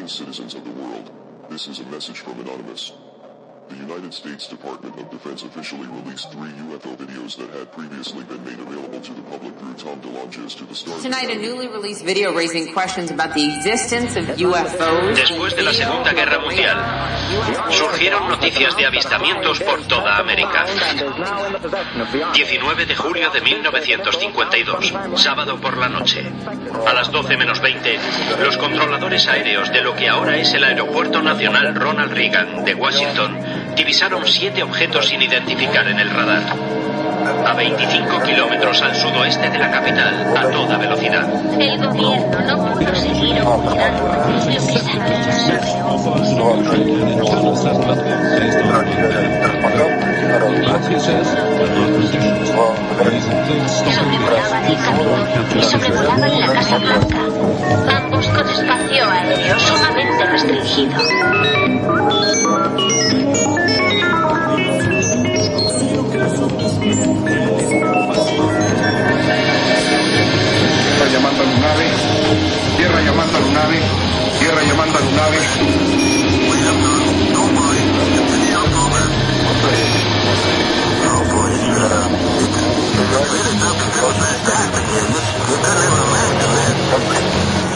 Greetings, citizens of the world. This is a message from Anonymous. The United States Department of Defense officially released three UFO videos that had previously been made available to the public through Tom DeLonges to the Star. Tonight, a newly released video raising questions about the existence of UFOs. Después de la Segunda Guerra Mundial, surgieron noticias de avistamientos por toda América. 19 de julio de 1952, sábado por la noche. A las 12 menos 20, los controladores aéreos de lo que ahora es el Aeropuerto Nacional Ronald Reagan de Washington divisaron siete objetos sin identificar en el radar. A 25 kilómetros al sudoeste de la capital, a toda velocidad. El gobierno no pudo seguir ocultando lo que Sobrevolaba el camino sobrevolaban la Casa Blanca, espacio aéreo sumamente restringido. Tierra llamando a Lunave, tierra llamando a Lunave, tierra llamando a Lunave.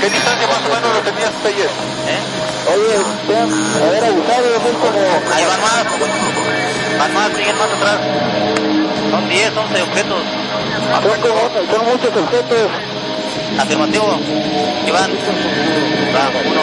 ¿Qué distancia más o menos lo tenías ayer? ¿Eh? Oye, vean, haber abusado de muy como... Ahí van más. Van más, siguen más atrás. Son 10, 11 objetos. Son, como, son muchos objetos. Afirmativo. Iván. Va, uno.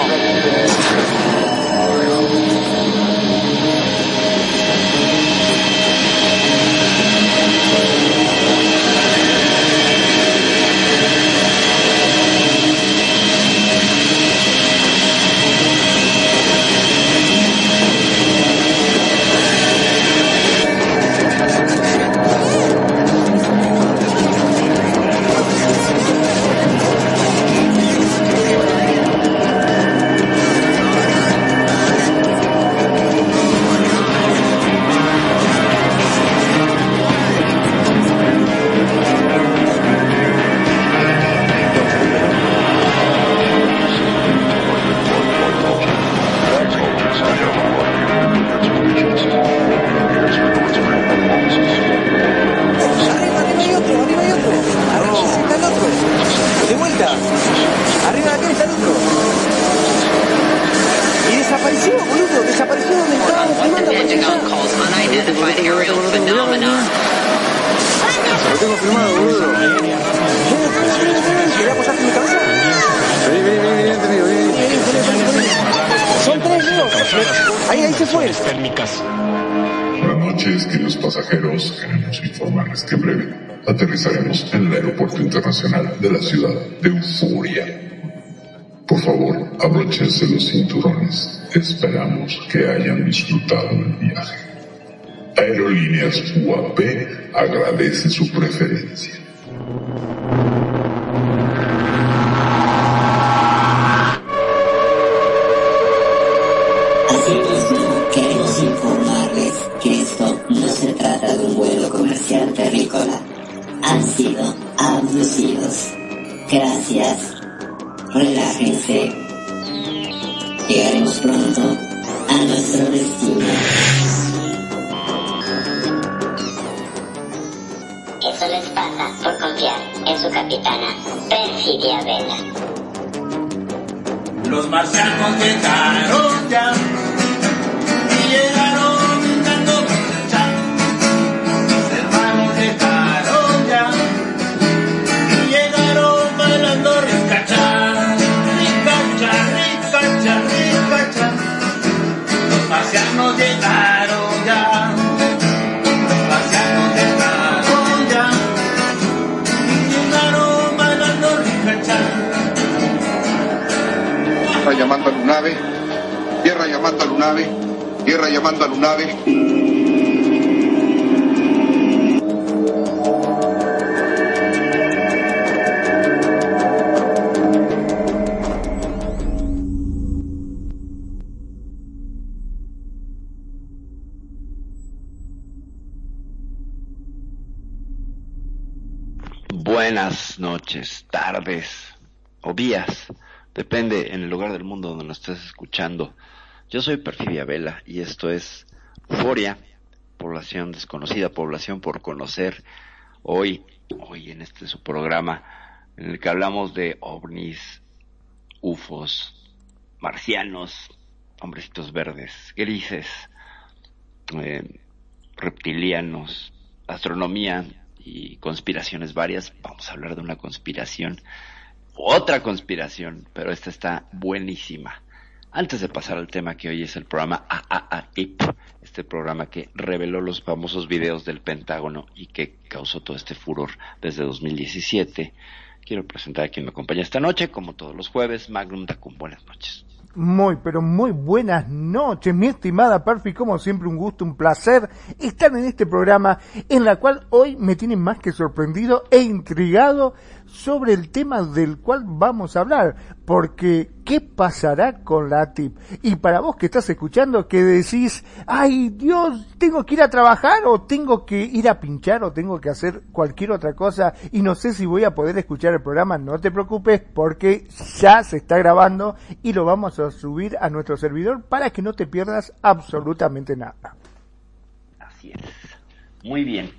Calls unidentified aerial phenomenon. Lo tengo filmado, boludo. ¿Quería apoyarte en mi cabeza? Vení, vení, vení, vení, vení, vení. Vení, vení, vení, vení. Son tres, Leo. Ahí, ahí se fue. Buenas noches, queridos pasajeros. Queremos informarles que en breve aterrizaremos en el Aeropuerto Internacional de la ciudad de Euforia. Por favor, abróchense los cinturones. Esperamos que hayan disfrutado del viaje. Aerolíneas UAP agradece su preferencia. Yo soy Perfidia Vela y esto es Euforia, población desconocida, población por conocer. Hoy, hoy en este su programa en el que hablamos de ovnis, ufos, marcianos, hombrecitos verdes, grises, eh, reptilianos, astronomía y conspiraciones varias. Vamos a hablar de una conspiración, otra conspiración, pero esta está buenísima. Antes de pasar al tema que hoy es el programa AAAIP, este programa que reveló los famosos videos del Pentágono y que causó todo este furor desde 2017, quiero presentar a quien me acompaña esta noche, como todos los jueves, Magnum Dacum. Buenas noches. Muy, pero muy buenas noches, mi estimada Perfi, como siempre un gusto, un placer estar en este programa en la cual hoy me tiene más que sorprendido e intrigado sobre el tema del cual vamos a hablar, porque ¿qué pasará con la TIP? Y para vos que estás escuchando que decís, ay Dios, tengo que ir a trabajar o tengo que ir a pinchar o tengo que hacer cualquier otra cosa y no sé si voy a poder escuchar el programa, no te preocupes porque ya se está grabando y lo vamos a subir a nuestro servidor para que no te pierdas absolutamente nada. Así es. Muy bien.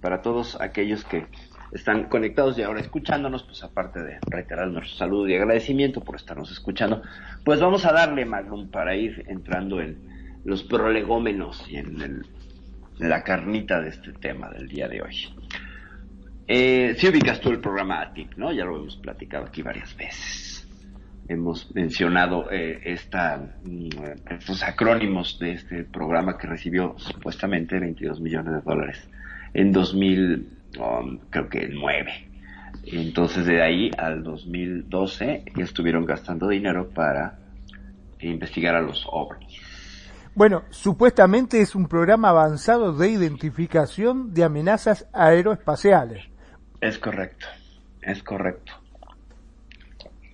Para todos aquellos que están conectados y ahora escuchándonos, pues aparte de reiterar nuestro saludo y agradecimiento por estarnos escuchando, pues vamos a darle, Magnum, para ir entrando en los prolegómenos y en, la carnita de este tema del día de hoy. Eh, si ubicas tú el programa ATIP, ¿no? Ya lo hemos platicado aquí varias veces. Hemos mencionado eh, esta, mm, estos acrónimos de este programa que recibió supuestamente 22 millones de dólares en 2000, um, creo que 9. Entonces de ahí al 2012 ya estuvieron gastando dinero para investigar a los ovnis. Bueno, supuestamente es un programa avanzado de identificación de amenazas aeroespaciales. Es correcto, es correcto.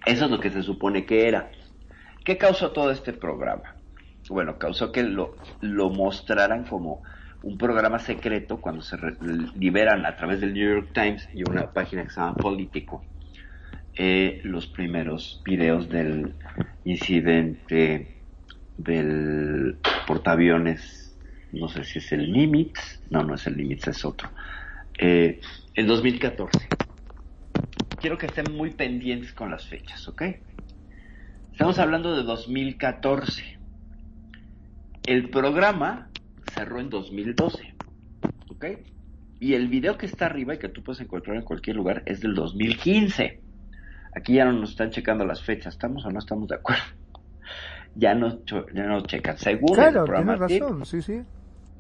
Eso es lo que se supone que era. ¿Qué causó todo este programa? Bueno, causó que lo, lo mostraran como un programa secreto cuando se liberan a través del New York Times y una página que se llama Político eh, los primeros videos del incidente del portaaviones, no sé si es el Nimitz, no, no es el Nimitz, es otro, eh, en 2014. Quiero que estén muy pendientes con las fechas, ¿ok? Estamos hablando de 2014. El programa cerró en 2012, ¿ok? Y el video que está arriba y que tú puedes encontrar en cualquier lugar es del 2015. Aquí ya no nos están checando las fechas, ¿estamos o no estamos de acuerdo? Ya no, ya no checan. El Claro, tienes razón, sí, sí.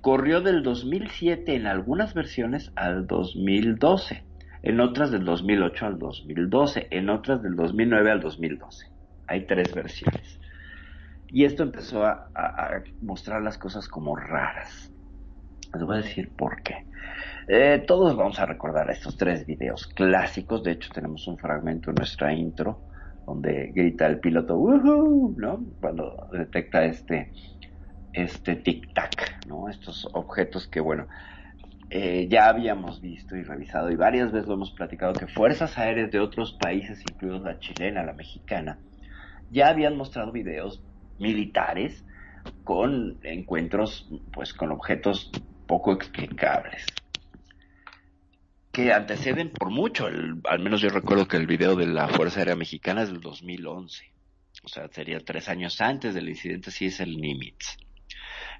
corrió del 2007 en algunas versiones al 2012, en otras del 2008 al 2012, en otras del 2009 al 2012. Hay tres versiones. Y esto empezó a, mostrar las cosas como raras. Les voy a decir por qué. Eh, todos vamos a recordar estos tres videos clásicos. De hecho, tenemos un fragmento en nuestra intro donde grita el piloto, "Woohoo", ¿no? Cuando detecta este, este tic-tac, ¿no? Estos objetos que, bueno, eh, ya habíamos visto y revisado y varias veces lo hemos platicado que fuerzas aéreas de otros países, incluidos la chilena, la mexicana, ya habían mostrado videos militares con encuentros, pues, con objetos poco explicables que anteceden por mucho, al menos yo recuerdo que el video de la Fuerza Aérea Mexicana es del 2011, o sea, sería tres años antes del incidente, si es el Nimitz.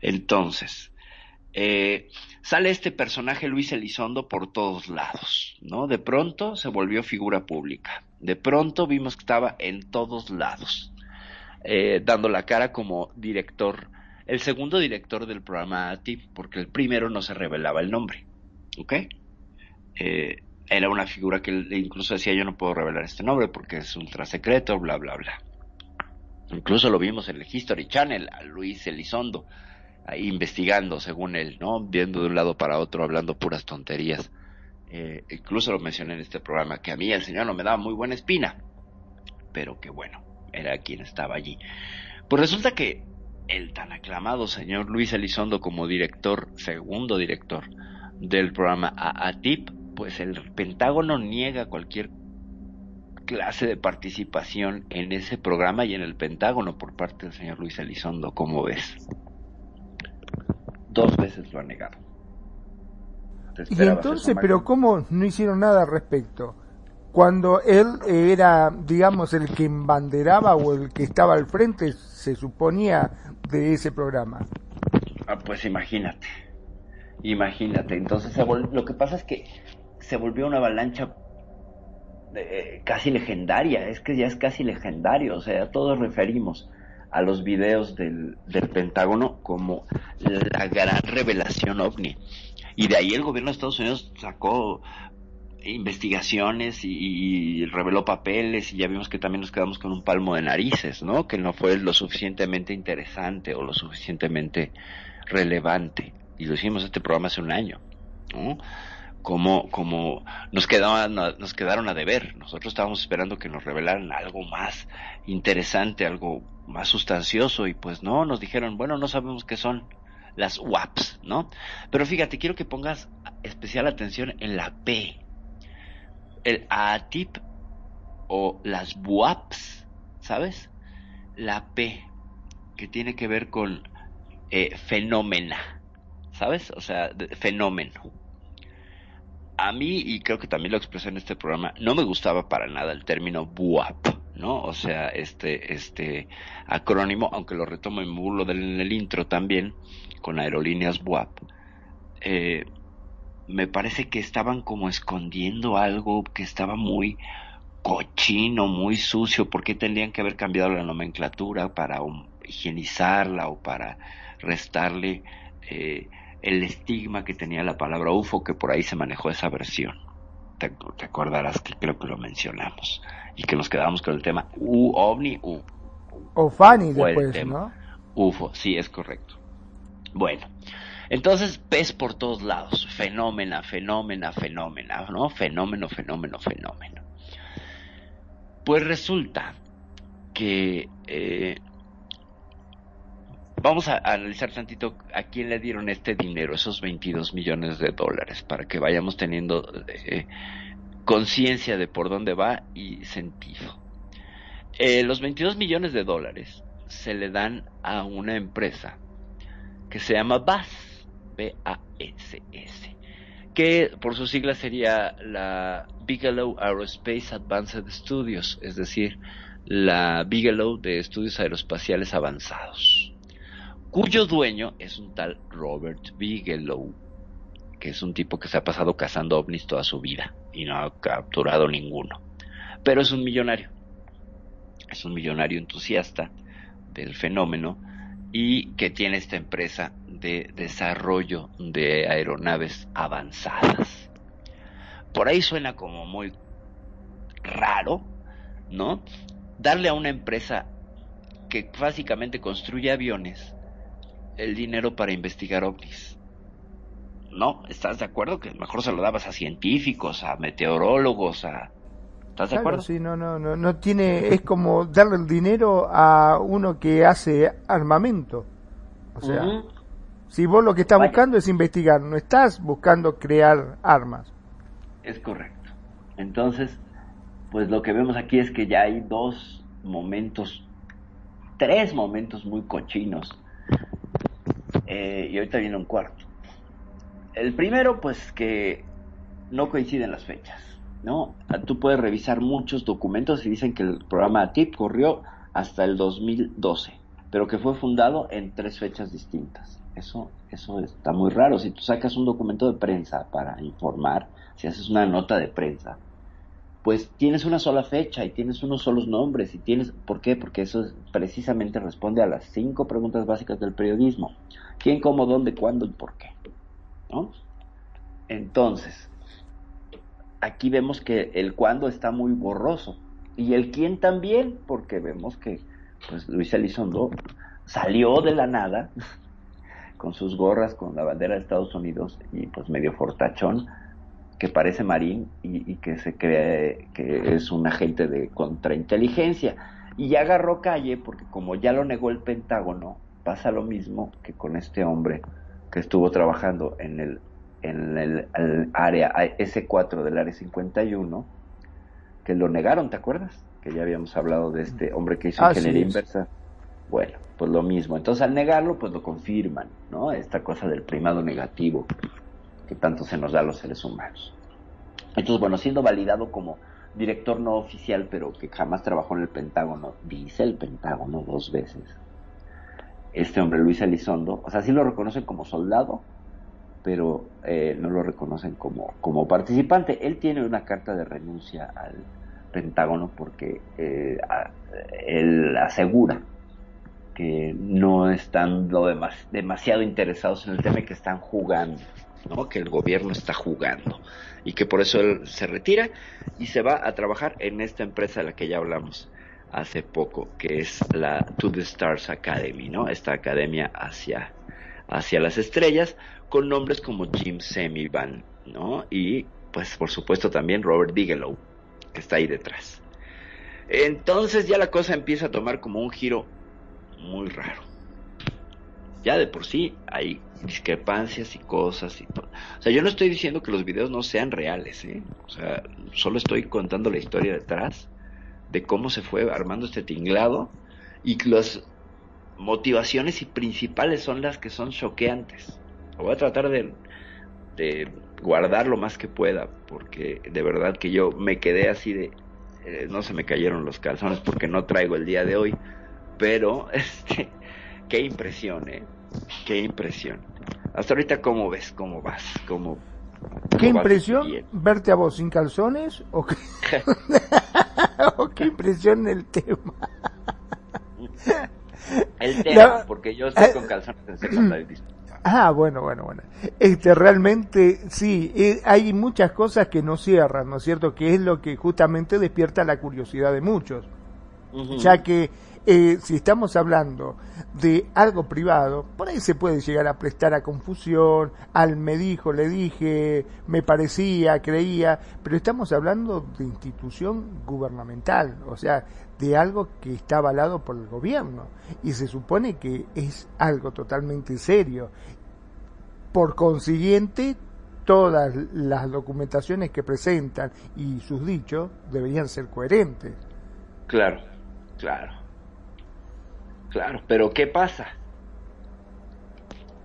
Entonces, eh, sale este personaje Luis Elizondo por todos lados, ¿no? De pronto se volvió figura pública, de pronto vimos que estaba en todos lados, eh, dando la cara como director, el segundo director del programa ATI, porque el primero no se revelaba el nombre, ¿ok? eh, era una figura que incluso decía yo no puedo revelar este nombre porque es ultra secreto, bla, bla, bla. Incluso lo vimos en el History Channel, a Luis Elizondo, ahí investigando, según él, ¿no? Viendo de un lado para otro, hablando puras tonterías. Eh, incluso lo mencioné en este programa, que a mí el señor no me daba muy buena espina, pero que bueno, era quien estaba allí. Pues resulta que el tan aclamado señor Luis Elizondo como director, segundo director del programa AATIP, pues el Pentágono niega cualquier clase de participación en ese programa y en el Pentágono por parte del señor Luis Elizondo, como ves. Dos veces lo ha negado. Y entonces, pero ¿cómo no hicieron nada al respecto? Cuando él era, digamos, el que embanderaba o el que estaba al frente, se suponía, de ese programa. Ah, pues imagínate, imagínate. Entonces, lo que pasa es que se volvió una avalancha eh, casi legendaria, es que ya es casi legendario, o sea, todos referimos a los videos del, del Pentágono como la gran revelación ovni. Y de ahí el gobierno de Estados Unidos sacó investigaciones y, reveló papeles y ya vimos que también nos quedamos con un palmo de narices, ¿no? Que no fue lo suficientemente interesante o lo suficientemente relevante. Y lo hicimos este programa hace un año, ¿no? Como, como nos quedaban, nos quedaron a deber. Nosotros estábamos esperando que nos revelaran algo más interesante, algo más sustancioso y pues no, nos dijeron, bueno, no sabemos qué son las WAPs, ¿no? Pero fíjate, quiero que pongas especial atención en la P. El ATIP o las WAPs, ¿sabes? La P, que tiene que ver con eh, fenómena, ¿sabes? O sea, fenómeno. A mí, y creo que también lo expresé en este programa, no me gustaba para nada el término WAP ¿no? O sea, este, este acrónimo, aunque lo retomo en burlo del, en el intro también, con aerolíneas WAP, eh, me parece que estaban como escondiendo algo que estaba muy cochino, muy sucio, porque tendrían que haber cambiado la nomenclatura para higienizarla o para restarle eh, el estigma que tenía la palabra UFO, que por ahí se manejó esa versión. Te, te acordarás que creo que lo mencionamos y que nos quedamos con el tema U, ovni, U. O Fanny después, ¿no? UFO, sí, es correcto. Bueno, entonces ves por todos lados, fenómena, fenómena, fenómena, ¿no? Fenómeno, fenómeno, fenómeno. Pues resulta que eh, vamos a analizar tantito a quién le dieron este dinero, esos 22 millones de dólares, para que vayamos teniendo eh, conciencia de por dónde va y sentido. Eh, los 22 millones de dólares se le dan a una empresa que se llama BAS, B-A-S-S, que por su sigla sería la Bigelow Aerospace Advanced Studios, es decir, la Bigelow de Estudios Aeroespaciales Avanzados, cuyo dueño es un tal Robert Bigelow, que es un tipo que se ha pasado cazando ovnis toda su vida y no ha capturado ninguno. Pero es un millonario. Es un millonario entusiasta del fenómeno y que tiene esta empresa de desarrollo de aeronaves avanzadas. Por ahí suena como muy raro, ¿no? Darle a una empresa que básicamente construye aviones el dinero para investigar ovnis. ¿no? ¿Estás de acuerdo? Que mejor se lo dabas a científicos, a meteorólogos, a... ¿Estás de acuerdo? Sí, no, no, no, no tiene, es como darle el dinero a uno que hace armamento. O sea, si vos lo que estás buscando es investigar, no estás buscando crear armas. Es correcto. Entonces, pues lo que vemos aquí es que ya hay dos momentos, tres momentos muy cochinos. Eh, y ahorita viene un cuarto. El primero, pues que no coinciden las fechas, ¿no? Tú puedes revisar muchos documentos y dicen que el programa TIP corrió hasta el 2012, pero que fue fundado en tres fechas distintas. Eso, eso está muy raro. Si tú sacas un documento de prensa para informar, si haces una nota de prensa, pues tienes una sola fecha y tienes unos solos nombres y tienes, ¿por qué? Porque eso precisamente responde a las cinco preguntas básicas del periodismo. ¿Quién, cómo, dónde, cuándo y por qué? Entonces, aquí vemos que el cuándo está muy borroso y el quién también, porque vemos que pues Luis Elizondo salió de la nada con sus gorras, con la bandera de Estados Unidos y pues medio fortachón, que parece marín y, y que se cree que es un agente de contrainteligencia. Y ya agarró calle porque como ya lo negó el Pentágono, pasa lo mismo que con este hombre que estuvo trabajando en el, en el, el área S4 del área 51, que lo negaron, ¿te acuerdas? Que ya habíamos hablado de este hombre que hizo Ah, ingeniería sí, sí. Bueno, pues lo mismo. Entonces al negarlo, pues lo confirman, ¿no? Esta cosa del primado negativo que tanto se nos da a los seres humanos. Entonces, bueno, siendo validado como director no oficial, pero que jamás trabajó en el Pentágono, dice el Pentágono dos veces. Este hombre, Luis Elizondo, o sea, sí lo reconocen como soldado, pero eh, no lo reconocen como, como participante. Él tiene una carta de renuncia al Pentágono porque eh, él asegura que no están lo demas- demasiado interesados en el tema y que están jugando, ¿no? que el gobierno está jugando y que por eso él se retira y se va a trabajar en esta empresa de la que ya hablamos hace poco, que es la To the Stars Academy, ¿no? Esta academia hacia, hacia las estrellas, con nombres como Jim Semivan, ¿no? Y pues por supuesto también Robert Bigelow, que está ahí detrás. Entonces ya la cosa empieza a tomar como un giro muy raro. Ya de por sí hay discrepancias y cosas y. O sea, yo no estoy diciendo que los videos no sean reales, ¿eh? O sea, solo estoy contando la historia detrás de cómo se fue armando este tinglado y las motivaciones y principales son las que son choqueantes. Voy a tratar de, de guardar lo más que pueda, porque de verdad que yo me quedé así de, eh, no se me cayeron los calzones porque no traigo el día de hoy, pero este, qué impresión, eh, qué impresión. Hasta ahorita cómo ves, cómo vas, cómo, ¿Qué cómo impresión verte a vos sin calzones? ¿O qué, o qué impresión el tema? El tema, porque yo estoy con calzones en secundaria. Ah, bueno, bueno, bueno. Este, realmente, sí, eh, hay muchas cosas que no cierran, ¿no es cierto? Que es lo que justamente despierta la curiosidad de muchos. Ya que eh, si estamos hablando de algo privado, por ahí se puede llegar a prestar a confusión, al me dijo, le dije, me parecía, creía, pero estamos hablando de institución gubernamental, o sea, de algo que está avalado por el gobierno y se supone que es algo totalmente serio. Por consiguiente, todas las documentaciones que presentan y sus dichos deberían ser coherentes. Claro, claro. Claro, pero ¿qué pasa?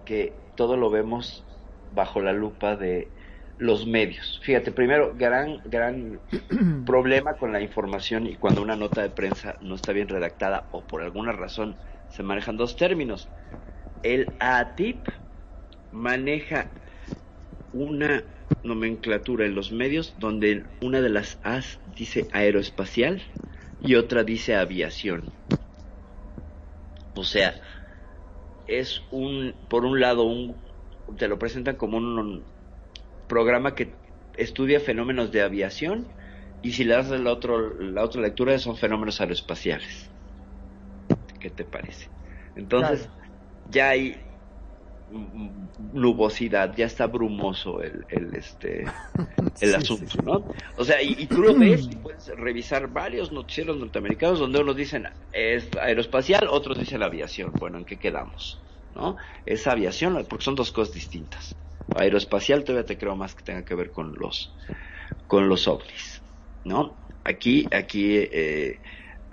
Que todo lo vemos bajo la lupa de los medios. Fíjate, primero, gran, gran problema con la información y cuando una nota de prensa no está bien redactada o por alguna razón se manejan dos términos. El ATIP maneja una nomenclatura en los medios donde una de las A's dice aeroespacial y otra dice aviación. O sea, es un, por un lado, un, te lo presentan como un, un programa que estudia fenómenos de aviación y si le das la, otro, la otra lectura son fenómenos aeroespaciales. ¿Qué te parece? Entonces, ya hay nubosidad, ya está brumoso el, el este el Sí, asunto, sí, sí. ¿no? O sea, y, y tú lo ves y puedes revisar varios noticieros norteamericanos donde unos dicen es aeroespacial, otros dicen aviación. Bueno, ¿en qué quedamos? ¿No? Es aviación, porque son dos cosas distintas. Aeroespacial todavía te creo más que tenga que ver con los con los ovnis, ¿no? Aquí aquí eh,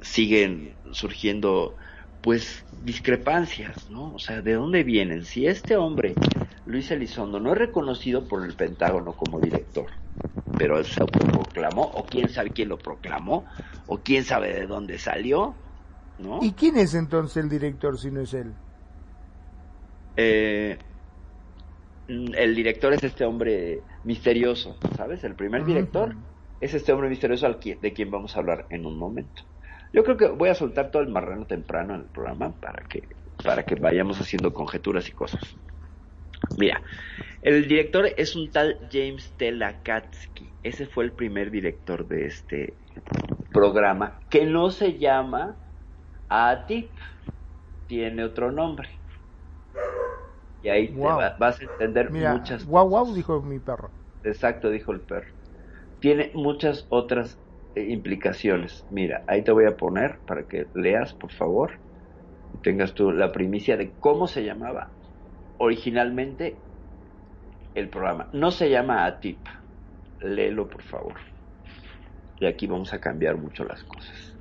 siguen surgiendo pues discrepancias, ¿no? O sea, ¿de dónde vienen? Si este hombre, Luis Elizondo, no es reconocido por el Pentágono como director, pero él se autoproclamó, o quién sabe quién lo proclamó, o quién sabe de dónde salió, ¿no? ¿Y quién es entonces el director si no es él? Eh, mm, el director es este hombre misterioso, ¿sabes? El primer director es este hombre misterioso al qui- de quien vamos a hablar en un momento. Yo creo que voy a soltar todo el marrano temprano en el programa para que, para que vayamos haciendo conjeturas y cosas. Mira, el director es un tal James Telakatsky. Ese fue el primer director de este programa, que no se llama ATIP, tiene otro nombre. Y ahí te va- vas a entender Mira, muchas guau guau dijo mi perro. Exacto, dijo el perro. Tiene muchas otras implicaciones. Mira, ahí te voy a poner para que leas, por favor, y tengas tú la primicia de cómo se llamaba originalmente el programa. No se llama ATIP. Léelo, por favor. Y aquí vamos a cambiar mucho las cosas.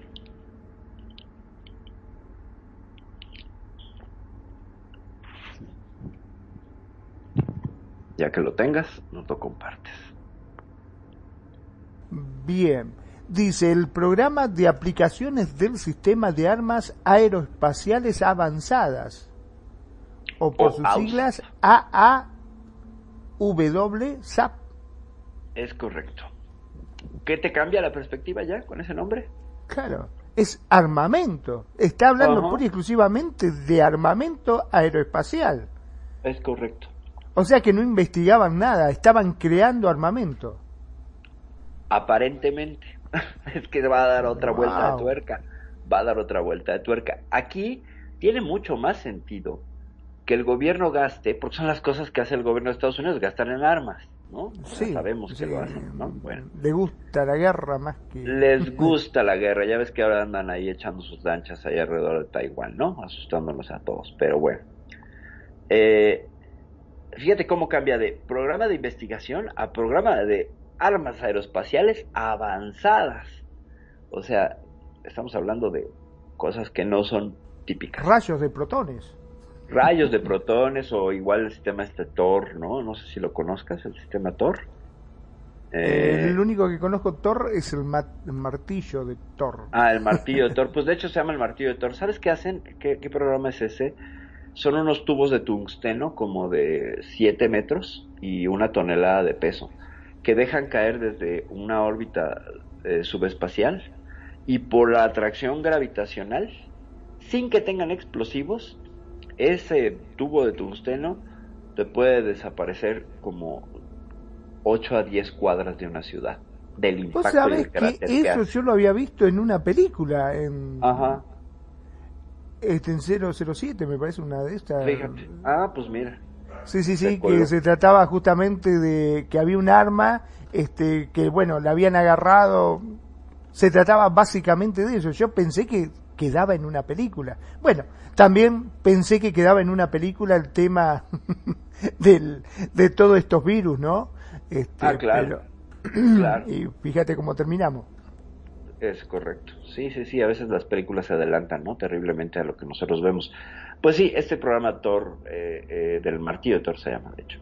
Ya que lo tengas, no lo compartes. Bien. Dice el programa de aplicaciones del sistema de armas aeroespaciales avanzadas. O por sus siglas AAW SAP. Es correcto. ¿Qué te cambia la perspectiva ya con ese nombre? Claro. Es armamento. Está hablando pura y exclusivamente de armamento aeroespacial. Es correcto. O sea que no investigaban nada, estaban creando armamento. Aparentemente. es que va a dar otra vuelta de tuerca. Va a dar otra vuelta de tuerca. Aquí tiene mucho más sentido que el gobierno gaste, porque son las cosas que hace el gobierno de Estados Unidos, gastar en armas, ¿no? Ya Sí, sabemos que lo hacen, ¿no? Bueno. Le gusta la guerra más que... Les gusta la guerra, ya ves que ahora andan ahí echando sus lanchas ahí alrededor de Taiwán, ¿no? Asustándonos a todos, pero bueno. Eh, fíjate cómo cambia de programa de investigación a programa de armas aeroespaciales avanzadas. O sea, estamos hablando de cosas que no son típicas. Rayos de protones. Rayos de protones o igual el sistema este Thor, ¿no? No sé si lo conozcas, el sistema Thor. Eh, el único que conozco Thor es el, ma- el martillo de Thor. Ah, el martillo de Thor. Pues de hecho se llama el martillo de Thor. ¿Sabes qué hacen? ¿Qué, qué programa es ese? Son unos tubos de tungsteno como de 7 metros y una tonelada de peso que dejan caer desde una órbita eh, subespacial y por la atracción gravitacional, sin que tengan explosivos, ese tubo de tungsteno te puede desaparecer como 8 a 10 cuadras de una ciudad del Vos impacto y sabés del que que eso hace. yo lo había visto en una película, en, Ajá. este, en 007, me parece una de estas. Fíjate. Ah, pues mira. Sí, sí, sí, que se trataba justamente de que había un arma, este, que bueno, la habían agarrado. Se trataba básicamente de eso. Yo pensé que quedaba en una película. Bueno, también pensé que quedaba en una película el tema del, de todos estos virus, ¿no? Este, Ah, claro. pero- Claro. Y fíjate cómo terminamos. Es correcto. Sí, sí, sí. A veces las películas se adelantan, ¿no? Terriblemente a lo que nosotros vemos. Pues sí, este programa Thor, eh, eh, del martillo Thor se llama, de hecho.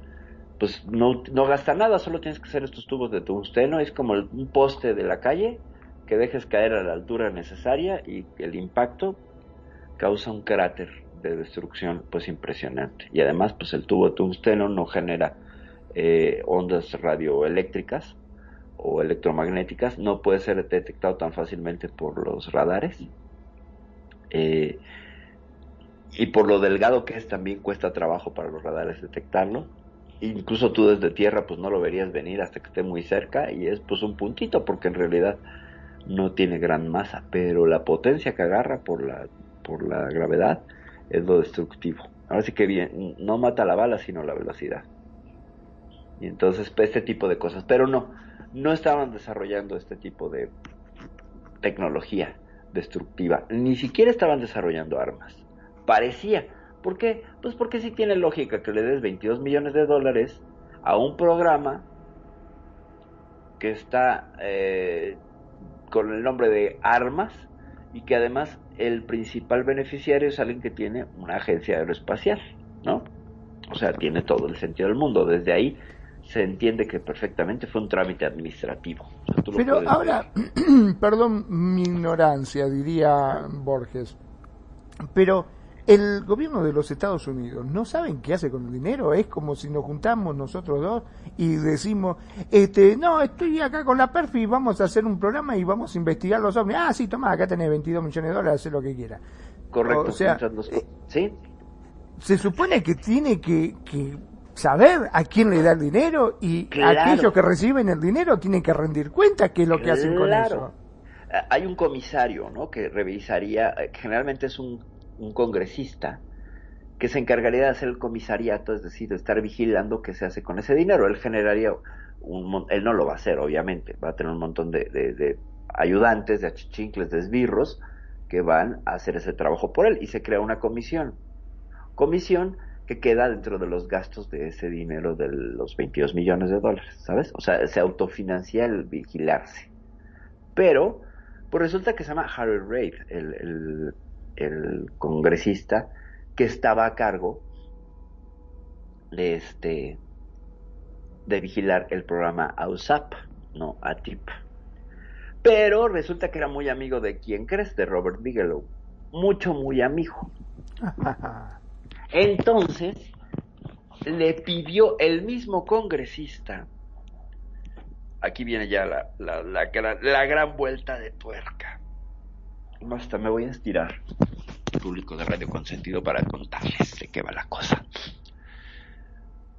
Pues no, no gasta nada, solo tienes que hacer estos tubos de tungsteno. Es como un poste de la calle que dejes caer a la altura necesaria y el impacto causa un cráter de destrucción pues impresionante. Y además pues el tubo de tungsteno no genera eh, ondas radioeléctricas o electromagnéticas, no puede ser detectado tan fácilmente por los radares. Eh, y por lo delgado que es también cuesta trabajo para los radares detectarlo. Incluso tú desde tierra pues no lo verías venir hasta que esté muy cerca y es pues un puntito porque en realidad no tiene gran masa, pero la potencia que agarra por la, por la gravedad es lo destructivo. Ahora sí que bien, no mata la bala sino la velocidad. Y entonces pues, este tipo de cosas, pero no, no estaban desarrollando este tipo de tecnología destructiva, ni siquiera estaban desarrollando armas. Parecía. ¿Por qué? Pues porque sí tiene lógica que le des 22 millones de dólares a un programa que está eh, con el nombre de armas y que además el principal beneficiario es alguien que tiene una agencia aeroespacial, ¿no? O sea, tiene todo el sentido del mundo. Desde ahí se entiende que perfectamente fue un trámite administrativo. O sea, Pero ahora, perdón mi ignorancia, diría Borges, pero el gobierno de los Estados Unidos no saben qué hace con el dinero, es como si nos juntamos nosotros dos y decimos, este, no, estoy acá con la Perfi, vamos a hacer un programa y vamos a investigar los ovnis. Ah, sí, toma, acá tenés 22 millones de dólares, haz lo que quiera. Correcto, O sea. ¿sí? Se supone que tiene que, que saber a quién le da el dinero y Claro. aquellos que reciben el dinero tienen que rendir cuenta qué es lo que hacen con eso. Hay un comisario, ¿no? Que revisaría, eh, generalmente es un, un congresista que se encargaría de hacer el comisariato, es decir, de estar vigilando qué se hace con ese dinero. Él generaría un él no lo va a hacer, obviamente, va a tener un montón de, ayudantes, de achichincles, de esbirros que van a hacer ese trabajo por él y se crea una comisión. Comisión que queda dentro de los gastos de ese dinero de los 22 millones de dólares, ¿sabes? O sea, se autofinancia el vigilarse. Pero, pues resulta que se llama Harry Reid, el- el congresista que estaba a cargo de este de vigilar el programa AUSAP, no ATIP. Pero resulta que era muy amigo de quién crees, de Robert Bigelow. Mucho, muy amigo. Entonces, le pidió el mismo congresista. Aquí viene ya la, la, la gran, la gran vuelta de tuerca. Basta, me voy a estirar. Público de Radio Consentido para contarles de qué va la cosa.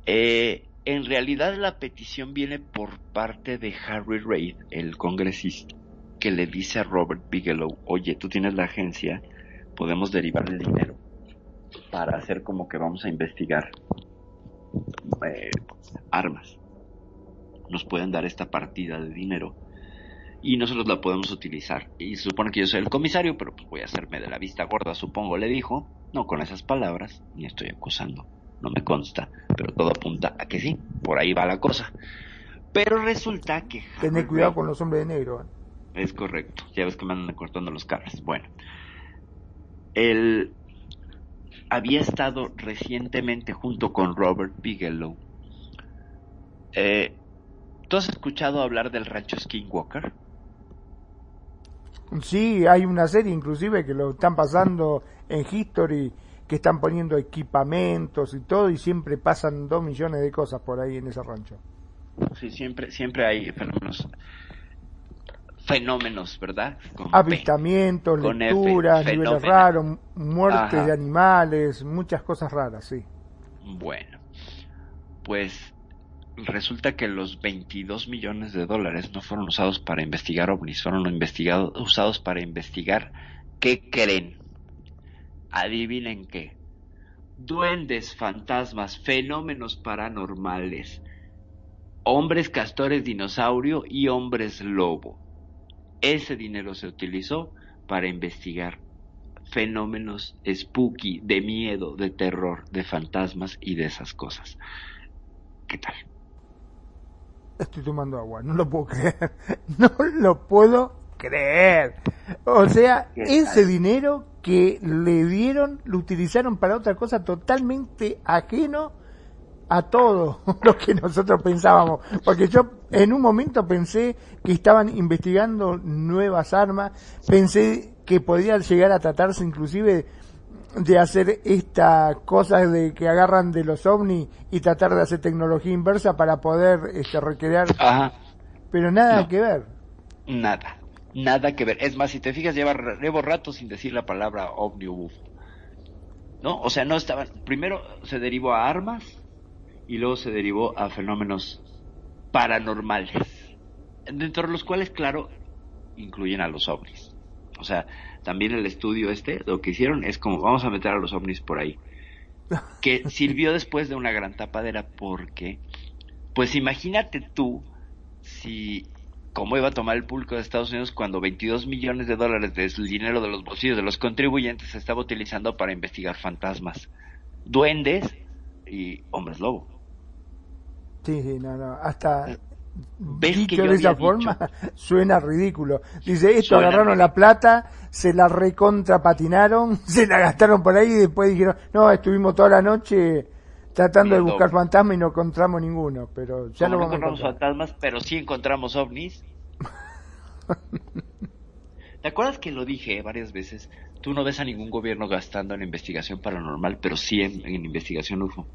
Eh, en realidad la petición viene por parte de Harry Reid, el congresista, que le dice a Robert Bigelow, oye, tú tienes la agencia, podemos derivar el dinero para hacer como que vamos a investigar eh, armas. Nos pueden dar esta partida de dinero y nosotros la podemos utilizar. Y supone que yo soy el comisario, pero pues voy a hacerme de la vista gorda, supongo, le dijo. No con esas palabras, ni estoy acusando, no me consta, pero todo apunta a que sí, por ahí va la cosa. Pero resulta que... Harry cuidado con los hombres de negro. ¿eh? es correcto. Ya ves que me andan cortando los cables. Bueno. Él había estado recientemente junto con Robert Bigelow. Eh, ¿Tú has escuchado hablar del rancho Skinwalker? Sí, hay una serie inclusive que lo están pasando en History, que están poniendo equipamientos y todo, y siempre pasan dos millones de cosas por ahí en ese rancho. Sí, siempre, siempre hay fenómenos. Fenómenos, ¿verdad? Con P. Avistamientos, Con lecturas, niveles fenómeno. raros, muertes Ajá. de animales, muchas cosas raras, sí. Bueno, pues resulta que los 22 millones de dólares no fueron usados para investigar ovnis, fueron usados para investigar qué creen. Adivinen qué. Duendes, fantasmas, fenómenos paranormales, hombres castores dinosaurio y hombres lobo. Ese dinero se utilizó para investigar fenómenos spooky, de miedo, de terror, de fantasmas y de esas cosas. ¿Qué tal? Estoy tomando agua, no lo puedo creer. No lo puedo creer. O sea, ¿Qué ese dinero que le dieron, lo utilizaron para otra cosa totalmente ajeno a todo lo que nosotros pensábamos. Porque yo en un momento pensé que estaban investigando nuevas armas, pensé que podía llegar a tratarse inclusive de hacer esta cosa de que agarran de los ovnis y tratar de hacer tecnología inversa para poder este, recrear, Ajá, pero nada No. que ver. nada, nada que ver. Es más, si te fijas, lleva, llevo rato sin decir la palabra ovni o UFO. ¿No? O sea, no estaban. Primero se derivó a armas y luego se derivó a fenómenos paranormales. Dentro de los cuales, claro, incluyen a los ovnis. O sea, también el estudio este, lo que hicieron es como vamos a meter a los ovnis por ahí. Que sirvió después de una gran tapadera porque, pues imagínate tú si cómo iba a tomar el público de Estados Unidos cuando 22 millones de dólares del dinero de los bolsillos de los contribuyentes se estaba utilizando para investigar fantasmas, duendes y hombres lobo. Sí, sí, no, no, hasta ¿Ves que dicho yo de esa forma suena ridículo. Dice, esto Suena agarraron la plata, se la recontrapatinaron, se la gastaron por ahí y después dijeron, no, estuvimos toda la noche tratando de buscar fantasmas y no encontramos ninguno, pero ya lo no vamos a encontramos encontrar. fantasmas, pero sí encontramos ovnis. ¿Te acuerdas que lo dije varias veces? Tú no ves a ningún gobierno gastando en investigación paranormal, pero sí en, en investigación UFO.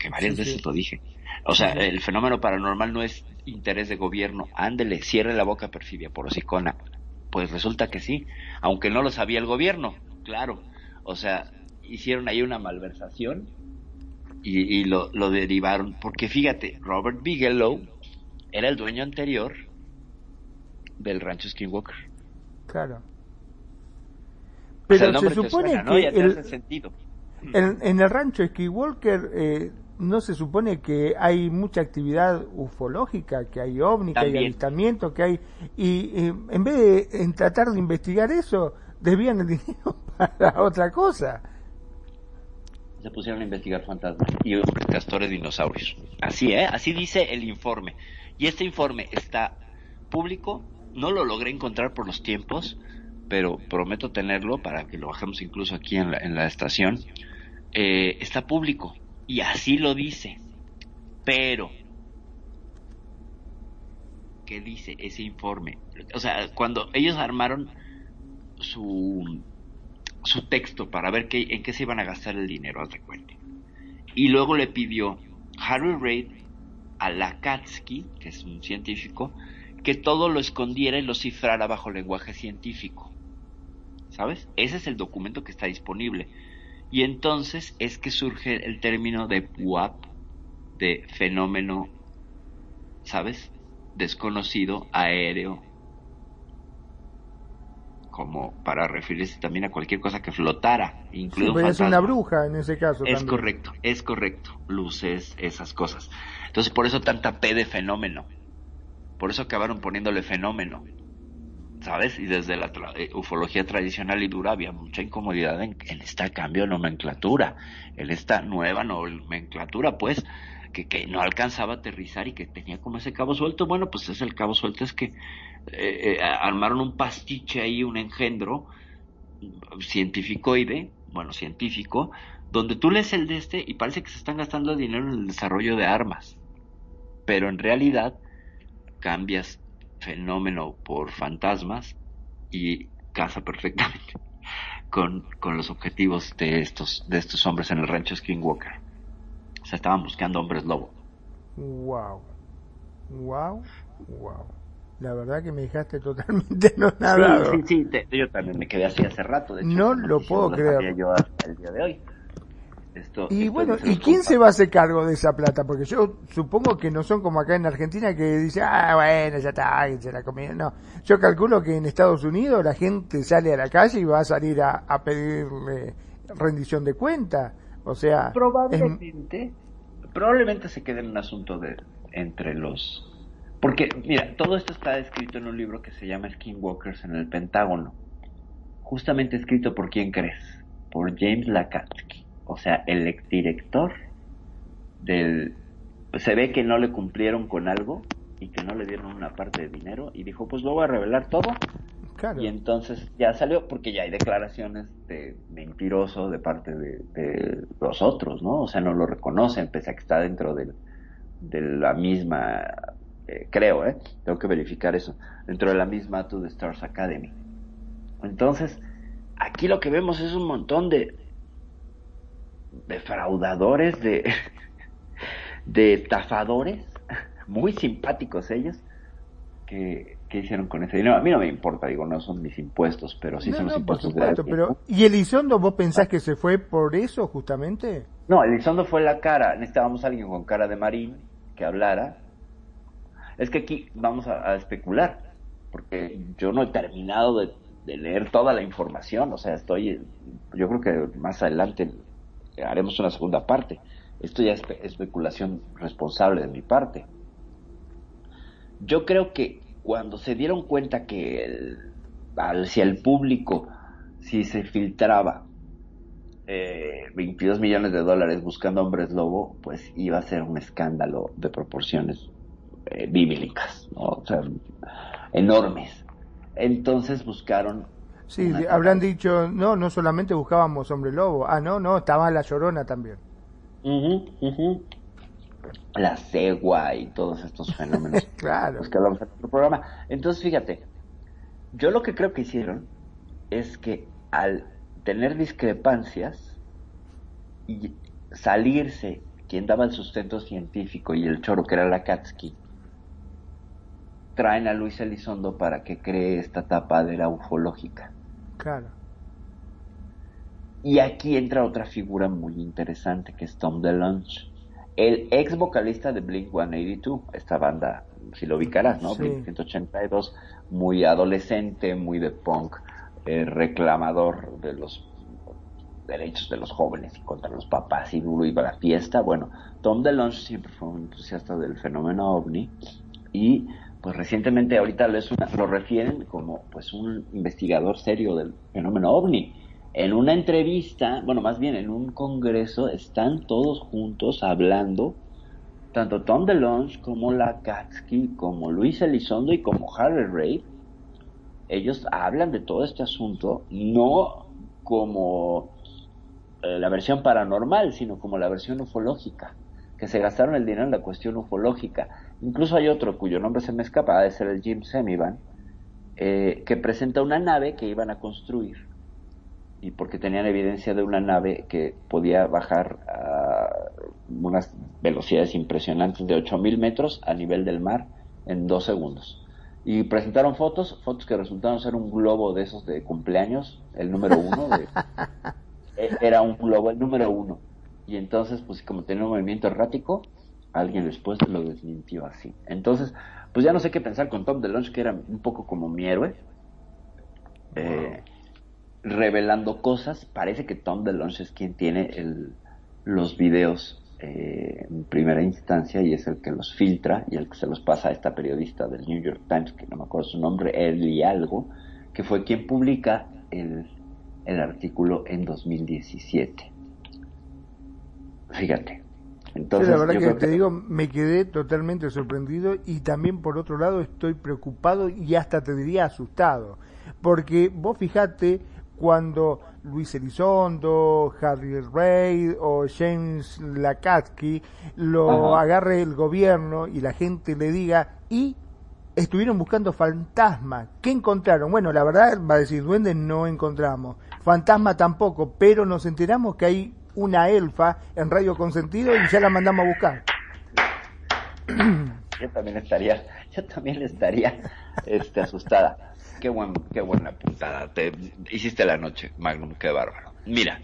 Que varias Sí, veces sí. lo dije. O sea, el fenómeno paranormal no es interés de gobierno. Ándele, cierre la boca, perfidia, por hocicona. Pues resulta que sí, aunque no lo sabía el gobierno, claro. O sea, hicieron ahí una malversación y, y lo, lo derivaron. Porque fíjate, Robert Bigelow era el dueño anterior del rancho Skinwalker. Claro. O sea, Pero el se supone que el-. En, en el rancho Skywalker eh, no se supone que hay mucha actividad ufológica, que hay ovni, que hay avistamiento, que hay... Y en vez de en tratar de investigar eso, desvían el dinero para otra cosa. Se pusieron a investigar fantasmas y hombres castores dinosaurios. Así, ¿eh? Así dice el informe. Y este informe está público. No lo logré encontrar por los tiempos, pero prometo tenerlo para que lo bajemos incluso aquí en la, en la estación. Eh, está público y así lo dice. Pero, ¿qué dice ese informe? O sea, cuando ellos armaron su su texto para ver qué, en qué se iban a gastar el dinero, haz de cuenta. Y luego le pidió Harry Reid a Lakatsky, que es un científico, que todo lo escondiera y lo cifrara bajo lenguaje científico. ¿Sabes? Ese es el documento que está disponible. Y entonces es que surge el término de PUAP, de fenómeno, ¿sabes? Desconocido, aéreo, como para referirse también a cualquier cosa que flotara, Sí, ser fantasma. una bruja en ese caso. Es también. correcto, es correcto. Luces, esas cosas. Entonces, por eso tanta P de fenómeno. Por eso acabaron poniéndole fenómeno. ¿Sabes? Y desde la eh, ufología tradicional y dura había mucha incomodidad en, en esta cambio de nomenclatura. En esta nueva nomenclatura, pues, que, que no alcanzaba a aterrizar y que tenía como ese cabo suelto. Bueno, pues es el cabo suelto, es que eh, eh, armaron un pastiche ahí, un engendro cientificoide, bueno, científico, donde tú lees el de este y parece que se están gastando dinero en el desarrollo de armas. Pero en realidad cambias fenómeno por fantasmas y casa perfectamente con, con los objetivos de estos, de estos hombres en el rancho Skinwalker. O sea, estaban buscando hombres lobo. Wow. Wow. Wow. La verdad que me dejaste totalmente anonadado. Sí, sí, sí, te- yo también me quedé así hace rato. De hecho, No lo puedo creer. yo hasta el día de hoy. Esto, Y esto bueno, ¿y quién se va a hacer cargo de esa plata? Porque yo supongo que no son como acá en Argentina que dice, ah, bueno, ya está, que se la comieron. No, yo calculo que en Estados Unidos la gente sale a la calle y va a salir a, a pedirle rendición de cuenta. O sea, es- Probablemente, probablemente se quede en un asunto de entre los porque mira, todo esto está escrito en un libro que se llama Skinwalkers en el Pentágono. Justamente escrito por quién crees? Por James Lakatsky, o sea, el exdirector del se ve que no le cumplieron con algo y que no le dieron una parte de dinero y dijo, "Pues lo voy a revelar todo." claro. Y entonces ya salió, porque ya hay declaraciones de mentiroso de parte de, de los otros, ¿no? O sea, no lo reconocen, pese a que está dentro del- de la misma, eh, creo, ¿eh? Tengo que verificar eso, dentro de la misma To the Stars Academy. Entonces, aquí lo que vemos es un montón de defraudadores, de, de estafadores, muy simpáticos ellos, que, que hicieron con ese dinero. A mí no me importa, digo, no son mis impuestos, pero sí no, son los no, por impuestos de supuesto, alguien, pero. ¿y Elizondo vos pensás que se fue por eso justamente? No, Elizondo fue la cara. Necesitábamos a alguien con cara de marín que hablara. Es que aquí vamos a, a especular, porque yo no he terminado de, de leer toda la información. O sea, estoy. Yo creo que más adelante haremos una segunda parte. Esto ya es espe- especulación responsable de mi parte. Yo creo que cuando se dieron cuenta que el, hacia el público, si se filtraba eh, 22 millones de dólares buscando hombres lobo, pues iba a ser un escándalo de proporciones eh, bíblicas, o sea, enormes. Entonces buscaron Sí, habrán dicho, no, no solamente buscábamos hombre lobo, ah, no, no, estaba la llorona también. La cegua y todos estos fenómenos Claro. los que hablamos en otro programa. Entonces, fíjate, yo lo que creo que hicieron es que al tener discrepancias y salirse quien daba el sustento científico y el choro que era Lakatsky, traen a Luis Elizondo para que cree esta tapadera ufológica. Claro. Y aquí entra otra figura muy interesante que es Tom DeLonge, el ex vocalista de Blink 182, esta banda, si lo ubicarás, ¿no? Sí. Blink 182, muy adolescente, muy de punk, eh, reclamador de los derechos de los jóvenes y contra los papás y duro iba la fiesta. Bueno, Tom DeLonge siempre fue un entusiasta del fenómeno ovni y pues recientemente ahorita lo, es una- lo refieren como pues un investigador serio del fenómeno ovni. En una entrevista, bueno, más bien en un congreso, están todos juntos hablando, tanto Tom DeLonge como la Katsky, como Luis Elizondo y como Harry Reid, ellos hablan de todo este asunto no como eh, la versión paranormal, sino como la versión ufológica, que se gastaron el dinero en la cuestión ufológica. Incluso hay otro cuyo nombre se me escapa, ha de ser el Jim Semivan, eh, que presenta una nave que iban a construir, y porque tenían evidencia de una nave que podía bajar a unas velocidades impresionantes de 8000 metros a nivel del mar en dos segundos. Y presentaron fotos, fotos que resultaron ser un globo de esos de cumpleaños, el número uno. de- e- era un globo, el número uno. Y entonces, pues como tenía un movimiento errático, alguien después lo desmintió así. Entonces, pues ya no sé qué pensar con Tom DeLonge, que era un poco como mi héroe. Eh, revelando cosas. Parece que Tom DeLonge es quien tiene el, los videos eh, en primera instancia y es el que los filtra y el que se los pasa a esta periodista del New York Times, que no me acuerdo su nombre, Ellie algo, que fue quien publica el, el artículo en 2017. Fíjate. Entonces, Sí, la verdad yo que te digo, me quedé totalmente sorprendido y también por otro lado estoy preocupado y hasta te diría asustado. Porque vos fijate cuando Luis Elizondo, Harry Reid o James Lakatsky lo Ajá. agarre el gobierno y la gente le diga y estuvieron buscando fantasma. ¿Qué encontraron? Bueno, la verdad va a decir, duendes no encontramos. Fantasma tampoco, pero nos enteramos que hay una elfa en Radio Consentido y ya la mandamos a buscar. yo también estaría, yo también estaría este, asustada. Qué qué buena puntada. Te hiciste la noche, Magnum, qué bárbaro. Mira,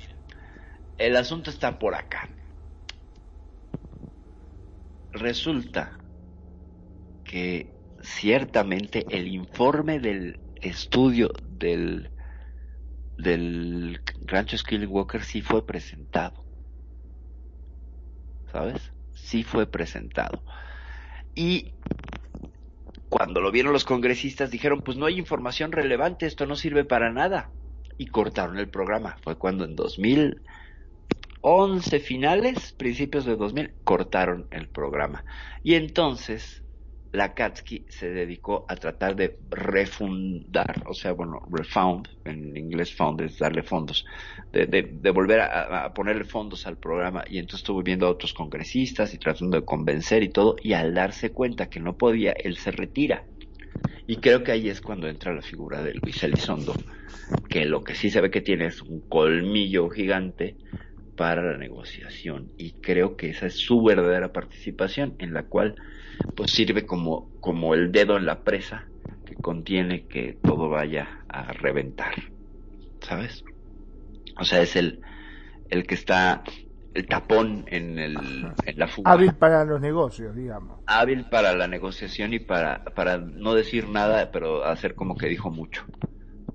el asunto está por acá. Resulta que ciertamente el informe del estudio del del rancho Walker sí fue presentado. ¿Sabes? Sí fue presentado. Y cuando lo vieron los congresistas dijeron, pues no hay información relevante, esto no sirve para nada. Y cortaron el programa. Fue cuando en 2011 finales, principios de 2000, cortaron el programa. Y entonces la Katsky se dedicó a tratar de refundar, o sea, bueno, refound, en inglés found es darle fondos, de, de, de volver a, a, ponerle fondos al programa y entonces estuvo viendo a otros congresistas y tratando de convencer y todo y al darse cuenta que no podía, él se retira. Y creo que ahí es cuando entra la figura de Luis Elizondo, que lo que sí se ve que tiene es un colmillo gigante para la negociación y creo que esa es su verdadera participación en la cual pues sirve como, como el dedo en la presa que contiene que todo vaya a reventar, ¿sabes? O sea, es el, el que está, el tapón en, el, en la fuga. Hábil para los negocios, digamos. Hábil para la negociación y para, para no decir nada, pero hacer como que dijo mucho.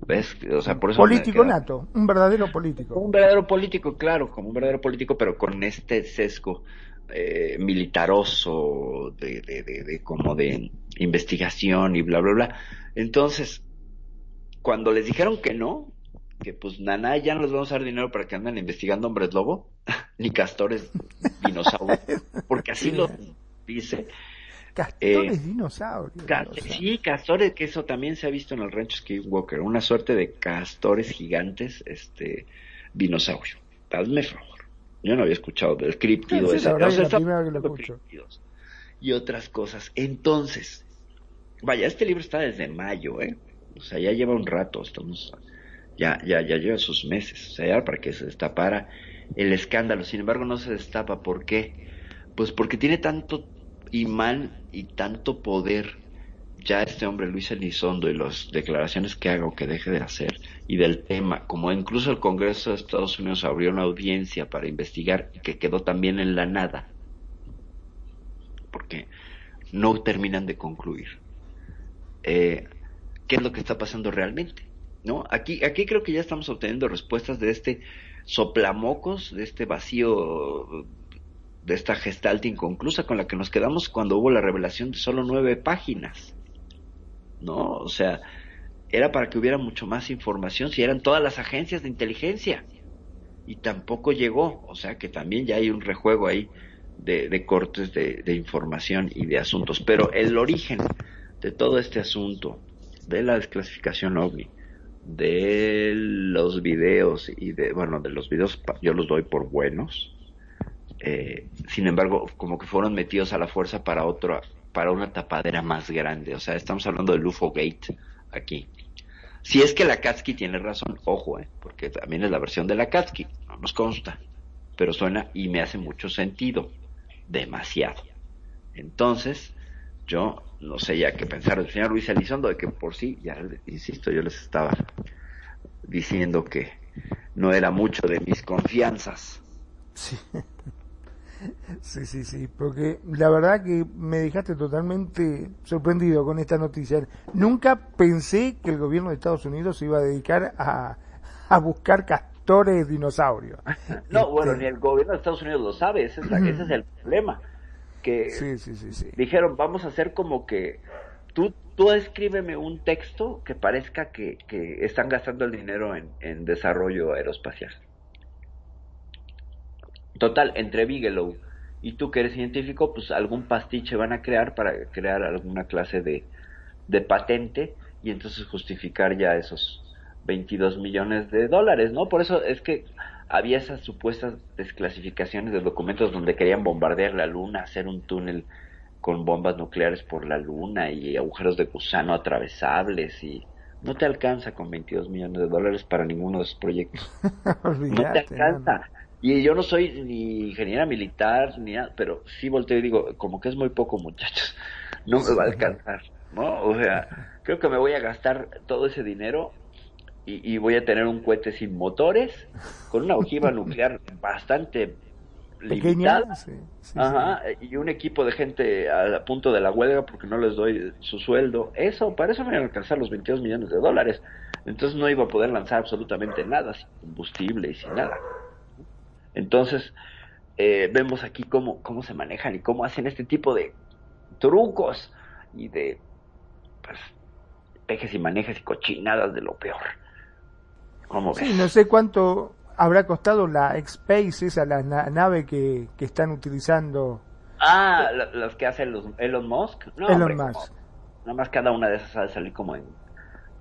¿Ves? O sea, por eso político nato, un verdadero político. Un verdadero político, claro, como un verdadero político, pero con este sesgo eh, militaroso, de, de, de, de, como de investigación y bla, bla, bla. Entonces, cuando les dijeron que no, que pues nana, ya no les vamos a dar dinero para que anden investigando hombres lobo, ni castores dinosaurios, porque así lo dice. Castores eh, dinosaurios. Ca sí, castores, que eso también se ha visto en el rancho Skywalker, una suerte de castores gigantes, este, dinosaurio. Hazme favor. Yo no había escuchado del criptido sí, ese. La o sea, es la primera que lo escucho. Y otras cosas. Entonces, vaya, este libro está desde mayo, ¿eh? O sea, ya lleva un rato, estamos, ya, ya, ya lleva sus meses, o sea, ya para que se destapara el escándalo. Sin embargo, no se destapa. ¿Por qué? Pues porque tiene tanto imán y tanto poder ya este hombre Luis Elizondo y las declaraciones que haga o que deje de hacer y del tema, como incluso el Congreso de Estados Unidos abrió una audiencia para investigar y que quedó también en la nada, porque no terminan de concluir eh, qué es lo que está pasando realmente, ¿no? Aquí, aquí creo que ya estamos obteniendo respuestas de este soplamocos de este vacío, de esta gestalt inconclusa con la que nos quedamos cuando hubo la revelación de solo nueve páginas. ¿No? O sea, era para que hubiera mucho más información si eran todas las agencias de inteligencia. Y tampoco llegó, o sea que también ya hay un rejuego ahí de, cortes de, información y de asuntos. Pero el origen de todo este asunto, de la desclasificación OVNI, de los videos y de, bueno, de los videos yo los doy por buenos. Eh, sin embargo, como que fueron metidos a la fuerza para otra, para una tapadera más grande. O sea, estamos hablando del UFO Gate aquí. Si es que la Katsky tiene razón, ojo, eh, porque también es la versión de la Katsky, no nos consta, pero suena y me hace mucho sentido, demasiado. Entonces, yo no sé ya qué pensar del señor Luis Elizondo, de que por sí, ya insisto, yo les estaba diciendo que no era mucho de mis confianzas. Sí. Sí, sí, sí, porque la verdad que me dejaste totalmente sorprendido con esta noticia. Nunca pensé que el gobierno de Estados Unidos se iba a dedicar a, a buscar castores dinosaurios. No, bueno, ni el gobierno de Estados Unidos lo sabe, ese es, ese es el problema que dijeron, vamos a hacer como que tú, tú escríbeme un texto que parezca que, que están gastando el dinero en, en, desarrollo aeroespacial. Total, entre Bigelow y tú que eres científico, pues algún pastiche van a crear para crear alguna clase de, de patente y entonces justificar ya esos 22 millones de dólares, ¿no? Por eso es que había esas supuestas desclasificaciones de documentos donde querían bombardear la luna, hacer un túnel con bombas nucleares por la luna y agujeros de gusano atravesables y no te alcanza con 22 millones de dólares para ninguno de esos proyectos. no te alcanza. Y yo no soy ni ingeniera militar ni nada, pero sí volteo y digo, como que es muy poco, muchachos, no me va a alcanzar, ¿no? O sea, creo que me voy a gastar todo ese dinero y, voy a tener un cohete sin motores, con una ojiva nuclear bastante limitada, Ajá, y un equipo de gente a punto de la huelga porque no les doy su sueldo. Eso, para eso me van a alcanzar los 22 millones de dólares. Entonces no iba a poder lanzar absolutamente nada, sin combustible y sin nada. Entonces, eh, vemos aquí cómo, cómo se manejan y cómo hacen este tipo de trucos y de pues, pejes y manejes y cochinadas de lo peor. Sí, no sé cuánto habrá costado la X-Space, esa la nave que, que están utilizando. Ah, las que hace Elon Musk. No, Elon Musk. nada más cada una de esas ha de salir como en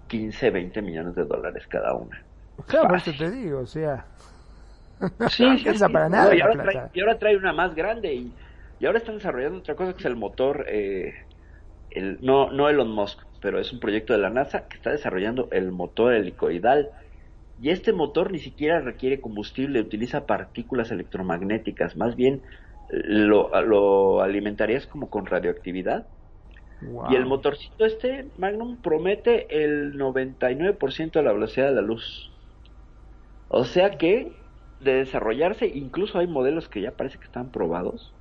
15, 20 millones de dólares cada una. Claro, por eso te digo, o sea. Sí, no para nada. y, ahora trae, y, ahora trae, una más grande y, y, ahora están desarrollando otra cosa que es el motor. Eh, el, no, no Elon Musk, pero es un proyecto de la NASA que está desarrollando el motor helicoidal y este motor ni siquiera requiere combustible, utiliza partículas electromagnéticas, más bien lo, lo alimentarías como con radioactividad. Y el motorcito este, Magnum, promete el 99% de la velocidad de la luz. O sea que, de desarrollarse, incluso hay modelos que ya parece que están probados.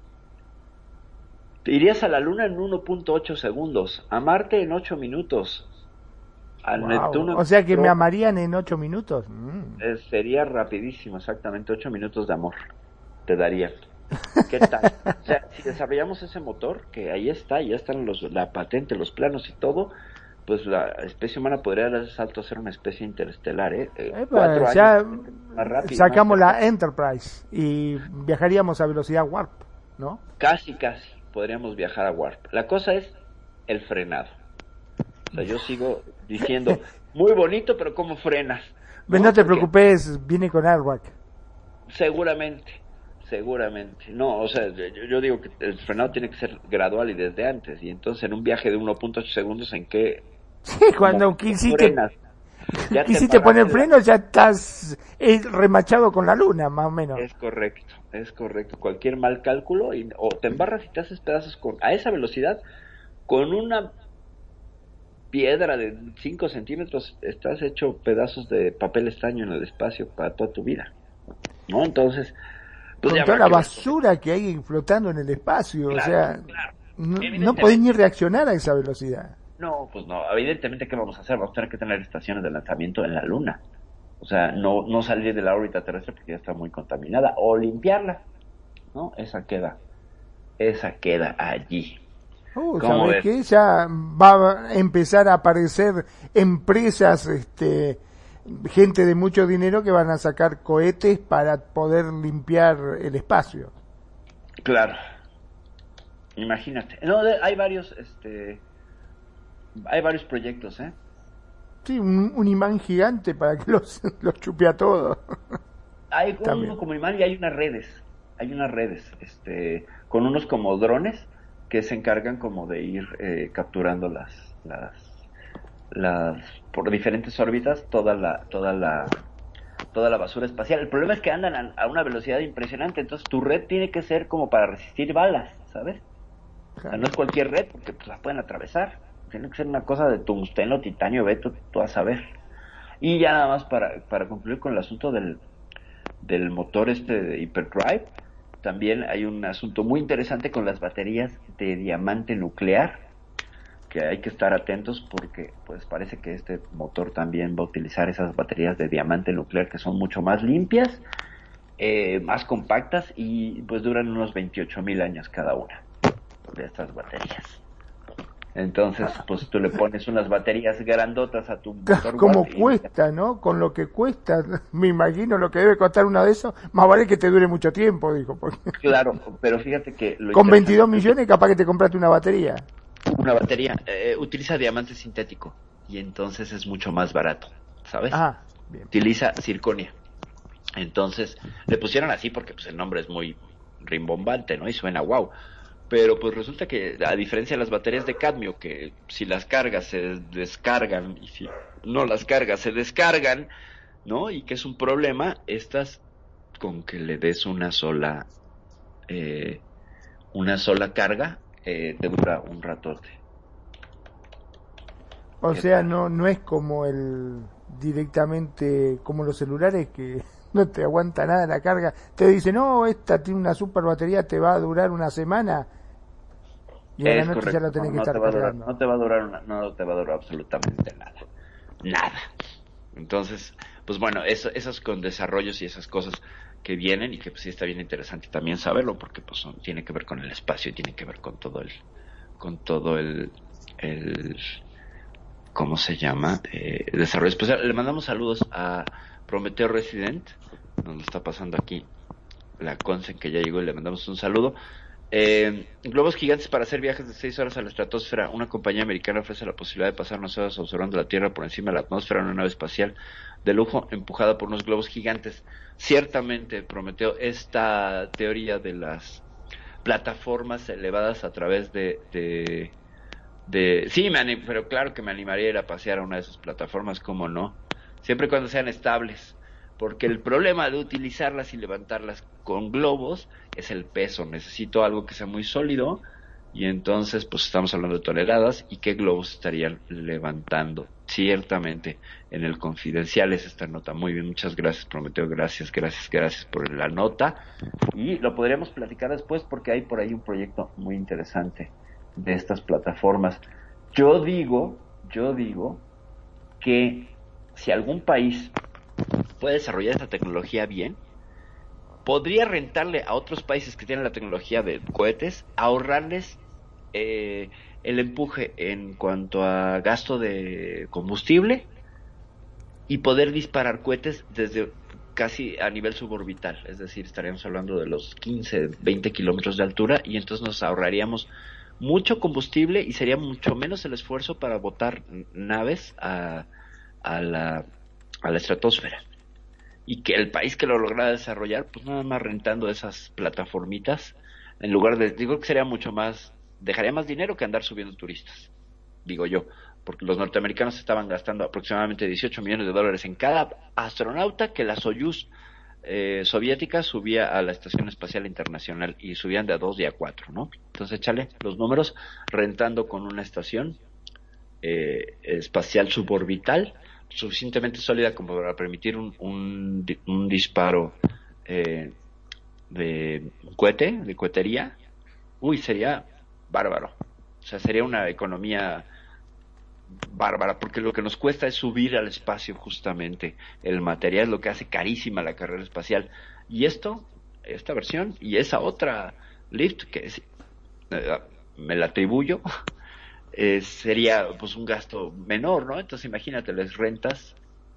Te irías a la Luna en 1.8 segundos, a Marte en 8 minutos, o sea que me amarían en ocho minutos. Mm. Eh, sería rapidísimo, exactamente, ocho minutos de amor te darían. ¿Qué tal? o sea, si desarrollamos ese motor, que ahí está, ya están los, la patente, los planos y todo, pues la especie humana podría dar ese salto a ser una especie interestelar, ¿eh? eh ya sacamos la Enterprise y viajaríamos a velocidad warp, ¿no? Casi, casi, podríamos viajar a warp. La cosa es el frenado. O sea, yo sigo diciendo, muy bonito, pero ¿cómo frenas? No, te preocupes, viene con airbag. Seguramente, seguramente. No, o sea, yo, digo que el frenado tiene que ser gradual y desde antes. Y entonces en un viaje de 1.8 segundos, ¿en qué? Sí, cuando quisiste, ya quisiste poner freno, ya estás eh, remachado con la luna, más o menos. Es correcto, es correcto. Cualquier mal cálculo, y, o te embarras y te haces pedazos con, a esa velocidad, con una piedra de 5 centímetros, estás hecho pedazos de papel estaño en el espacio para toda tu vida. ¿No? Entonces, pues Con toda la basura que hay flotando en el espacio, o sea, no, podés ni reaccionar a esa velocidad. No, pues no, evidentemente, ¿qué vamos a hacer? Vamos a tener que tener estaciones de lanzamiento en la Luna. O sea, no, no salir de la órbita terrestre porque ya está muy contaminada, o limpiarla, ¿no? Esa queda, esa queda allí. Uh, ¿Cómo ¿sabes qué? Ya va a empezar a aparecer empresas, este, gente de mucho dinero que van a sacar cohetes para poder limpiar el espacio. Claro. Imagínate. No, hay varios, este, hay varios proyectos, ¿eh? Sí, un, un imán gigante para que los, los chupe a todos. Hay uno como imán y hay unas redes, hay unas redes, este, con unos como drones que se encargan como de ir eh, capturando las, las, las, por diferentes órbitas toda la, toda la, toda la basura espacial. El problema es que andan a, a una velocidad impresionante, entonces tu red tiene que ser como para resistir balas, ¿sabes? O sea, no es cualquier red porque pues, las pueden atravesar. Tiene que ser una cosa de tungsteno, titanio, veto, tú a saber. Y ya nada más para, para concluir con el asunto del, del motor este de hyperdrive, también hay un asunto muy interesante con las baterías de diamante nuclear, que hay que estar atentos porque pues parece que este motor también va a utilizar esas baterías de diamante nuclear que son mucho más limpias, eh, más compactas y pues duran unos 28 mil años cada una de estas baterías. Entonces, pues tú le pones unas baterías grandotas a tu motor Como cuesta, ¿no? Con lo que cuesta, me imagino lo que debe costar uno de esos, más vale que te dure mucho tiempo, dijo. Porque Claro, pero fíjate que lo con interesante 22 millones capaz que te compraste una batería. una batería eh, utiliza diamante sintético y entonces es mucho más barato, ¿sabes? Ah, bien. Utiliza circonia. Entonces le pusieron así porque pues el nombre es muy rimbombante, ¿no? Y suena wow. Pero pues resulta que a diferencia de las baterías de cadmio que si las cargas se descargan y si no las cargas se descargan, ¿no? Y que es un problema, estas con que le des una sola eh, una sola carga eh, te dura un ratote. O ¿Qué sea, no no es como el directamente como los celulares que no te aguanta nada la carga. Te dice, no, esta tiene una super batería, te va a durar una semana. Y a la Es ya correcto, lo no, que no estar te va a durar, cargando. no te va a durar una- no te va a durar absolutamente nada. Nada. Entonces, pues bueno, eso, esos con desarrollos y esas cosas que vienen y que pues sí está bien interesante también saberlo porque pues son- tiene que ver con el espacio y tiene que ver con todo el con todo el, el ¿cómo se llama? Eh, desarrollo espacial. Le mandamos saludos a Prometeo Resident, nos está pasando aquí la Consen que ya llegó y le mandamos un saludo. Eh, globos gigantes para hacer viajes de 6 horas a la estratosfera. Una compañía americana ofrece la posibilidad de pasar unas horas observando la Tierra por encima de la atmósfera en una nave espacial de lujo empujada por unos globos gigantes. Ciertamente, Prometeo, esta teoría de las plataformas elevadas a través de... de, sí, me pero claro que me animaría a ir a pasear a una de esas plataformas, ¿cómo no? Siempre y cuando sean estables porque el problema de utilizarlas y levantarlas con globos es el peso. Necesito algo que sea muy sólido y entonces pues estamos hablando de toneladas y qué globos estarían levantando. Ciertamente en el confidencial es esta nota. Muy bien, muchas gracias Prometeo, gracias, gracias, gracias por la nota y lo podríamos platicar después porque hay por ahí un proyecto muy interesante de estas plataformas. Yo digo, yo digo que si algún país puede desarrollar esta tecnología bien, podría rentarle a otros países que tienen la tecnología de cohetes, ahorrarles eh, el empuje en cuanto a gasto de combustible y poder disparar cohetes desde casi a nivel suborbital, es decir, estaríamos hablando de los 15, 20 kilómetros de altura y entonces nos ahorraríamos mucho combustible y sería mucho menos el esfuerzo para botar naves a la, a la estratosfera y que el país que lo lograra desarrollar, pues nada más rentando esas plataformitas, en lugar de, digo que sería mucho más, dejaría más dinero que andar subiendo turistas, digo yo, porque los norteamericanos estaban gastando aproximadamente 18 millones de dólares en cada astronauta que la Soyuz eh, soviética subía a la Estación Espacial Internacional y subían de a dos y a cuatro, ¿no? Entonces échale los números rentando con una estación eh, espacial suborbital suficientemente sólida como para permitir un, un, di- un disparo eh, de cohete, de cohetería, uy, sería bárbaro. O sea, sería una economía bárbara, porque lo que nos cuesta es subir al espacio justamente. El material es lo que hace carísima la carrera espacial. Y esto, esta versión y esa otra lift, que eh, me la atribuyo, eh, sería pues un gasto menor, ¿no? Entonces imagínate, les rentas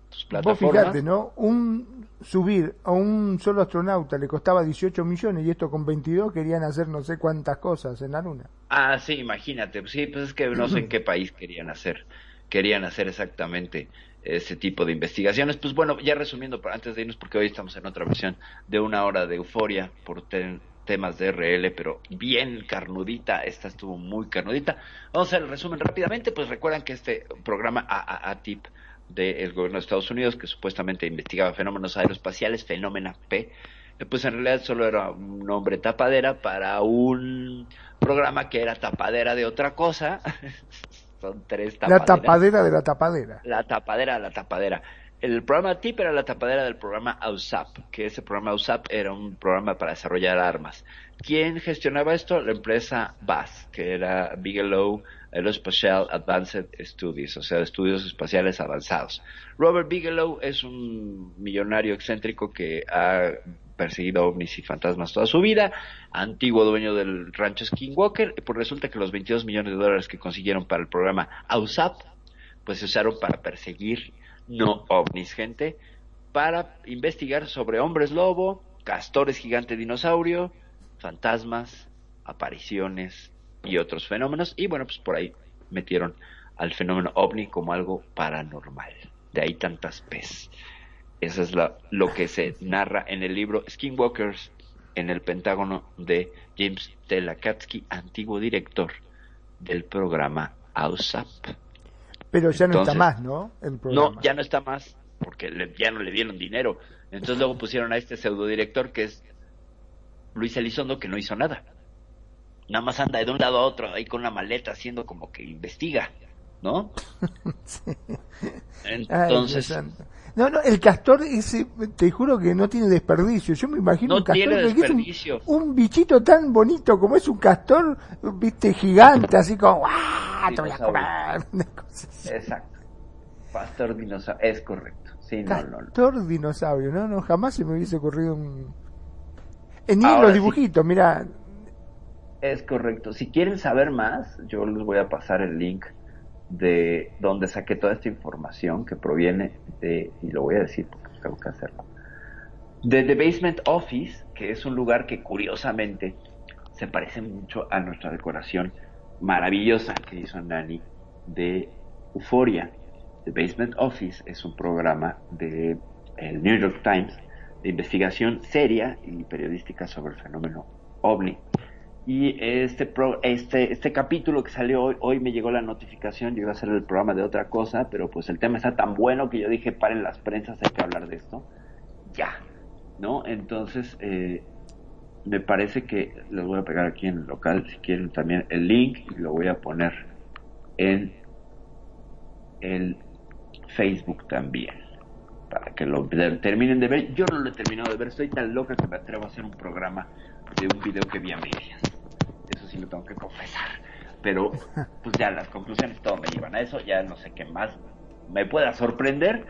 tus Vos plataformas. fíjate, ¿no? Un subir a un solo astronauta le costaba 18 millones y esto con 22 querían hacer no sé cuántas cosas en la luna. Ah, sí, imagínate. Sí, pues es que no sé en qué país querían hacer, querían hacer exactamente ese tipo de investigaciones. Pues bueno, ya resumiendo, para antes de irnos, porque hoy estamos en otra versión de una hora de euforia por te- temas de RL, pero bien carnudita. Esta estuvo muy carnudita. Vamos a hacer el resumen rápidamente. Pues recuerdan que este programa AAA-TIP del gobierno de Estados Unidos, que supuestamente investigaba fenómenos aeroespaciales, Fenómena P, eh, pues en realidad solo era un nombre tapadera para un programa que era tapadera de otra cosa. Son tres La tapaderas. tapadera de la tapadera. La tapadera, la tapadera. El programa TIP era la tapadera del programa AUSAP, que ese programa AUSAP era un programa para desarrollar armas. ¿Quién gestionaba esto? La empresa BAS, que era Bigelow Aerospatial Advanced Studies, o sea, estudios espaciales avanzados. Robert Bigelow es un millonario excéntrico que ha perseguido ovnis y fantasmas toda su vida, antiguo dueño del rancho Skinwalker, y pues resulta que los 22 millones de dólares que consiguieron para el programa AUSAP, pues se usaron para perseguir no ovnis, gente, para investigar sobre hombres lobo, castores gigante dinosaurio, fantasmas, apariciones y otros fenómenos. Y bueno, pues por ahí metieron al fenómeno ovni como algo paranormal. De ahí tantas pez. Eso es la- lo que se narra en el libro Skinwalkers en el Pentágono de James Telakatsky, antiguo director del programa AUSAP. Pero ya no está más, ¿no? El. No, ya no está más, porque le- ya no le dieron dinero. Entonces luego pusieron a este pseudodirector que es Luis Elizondo, que no hizo nada. Nada más anda de un lado a otro ahí con una maleta haciendo como que investiga, ¿no? Ay, Entonces. No, no, el castor ese, te juro que no tiene desperdicio. Yo me imagino No un castor tiene que es un- desperdicio. Un, bichito tan bonito como es un castor, viste, gigante, así como, ¡guau! Te voy a comer. Una cosa así. exacto. Pastor dinosaurio, es correcto. Sí, no, no, no. Castor dinosaurio, no, no, jamás se me hubiese ocurrido un... En ni Ahora los sí. dibujitos, mira, Es correcto. Si quieren saber más, yo les voy a pasar el link de donde saqué toda esta información que proviene de, y lo voy a decir porque tengo que hacerlo, de The Basement Office, que es un lugar que curiosamente se parece mucho a nuestra decoración maravillosa que hizo Nani de Euforia. The Basement Office es un programa de New York Times de investigación seria y periodística sobre el fenómeno ovni. Y este, pro, este, este capítulo que salió hoy, hoy me llegó la notificación, yo iba a hacer el programa de otra cosa, pero pues el tema está tan bueno que yo dije, paren las prensas, hay que hablar de esto. Ya, ¿no? Entonces, eh, me parece que les voy a pegar aquí en el local, si quieren también el link, y lo voy a poner en el Facebook también, para que lo terminen de ver. Yo no lo he terminado de ver, estoy tan loca que me atrevo a hacer un programa de un video que vi a medias. Sí lo tengo que confesar. Pero, pues ya las conclusiones todo me llevan a eso, ya no sé qué más me pueda sorprender,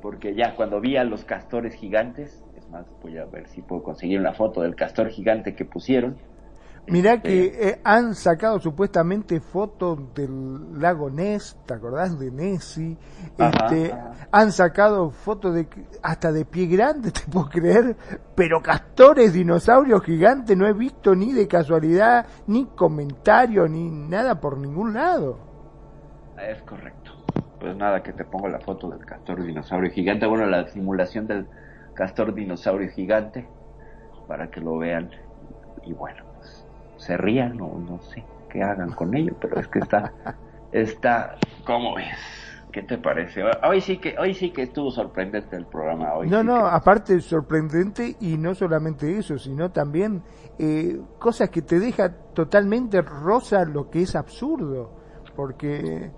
porque ya cuando vi a los castores gigantes, es más, voy a ver si puedo conseguir una foto del castor gigante que pusieron. Mirá que eh, han sacado supuestamente fotos del lago Ness, ¿te acordás de Nessie? Este, ajá. Han sacado fotos de hasta de pie grande, te puedo creer, pero castores, dinosaurios gigantes no he visto ni de casualidad, ni comentario, ni nada por ningún lado. Es correcto. Pues nada, que te pongo la foto del castor dinosaurio gigante. Bueno, la simulación del castor dinosaurio gigante para que lo vean. Y bueno, se rían o no sé qué hagan con ello, pero es que está, está, ¿cómo ves? ¿Qué te parece? Hoy sí que, hoy sí que estuvo sorprendente el programa hoy. no, sí no, que- aparte sorprendente y no solamente eso, sino también eh, cosas que te deja totalmente rosa lo que es absurdo, porque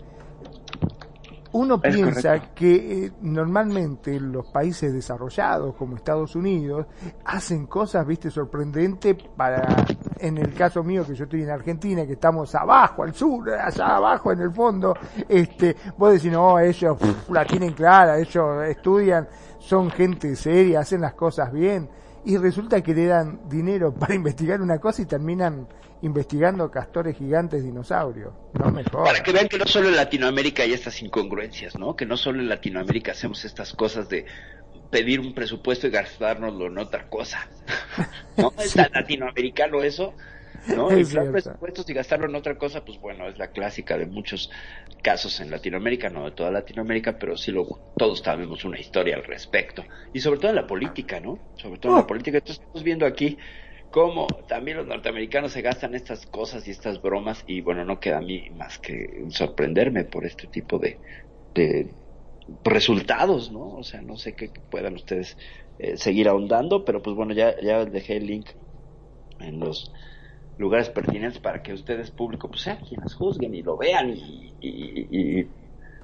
Uno Es piensa correcto. que eh, normalmente los países desarrollados como Estados Unidos hacen cosas, viste, sorprendentes para, en el caso mío que yo estoy en Argentina, que estamos abajo, al sur, allá abajo en el fondo, este, vos decís, no, ellos pff, la tienen clara, ellos estudian, son gente seria, hacen las cosas bien, y resulta que le dan dinero para investigar una cosa y terminan investigando castores gigantes dinosaurios. No me jodas. Para que vean que no solo en Latinoamérica hay estas incongruencias, ¿no? Que no solo en Latinoamérica hacemos estas cosas de pedir un presupuesto y gastárnoslo en otra cosa. ¿No? Es tan latinoamericano eso. ¿No? Inflar presupuestos y gastarlo en otra cosa, pues bueno, es la clásica de muchos casos en Latinoamérica, no de toda Latinoamérica, pero sí lo, todos sabemos una historia al respecto. Y sobre todo en la política, ¿no? Sobre todo en la política. Entonces estamos viendo aquí cómo también los norteamericanos se gastan estas cosas y estas bromas y bueno, no queda a mí más que sorprenderme por este tipo de, de resultados, ¿no? O sea, no sé qué puedan ustedes eh, seguir ahondando, pero pues bueno, ya, ya dejé el link en los lugares pertinentes para que ustedes, público, pues sean quienes juzguen y lo vean y, y- y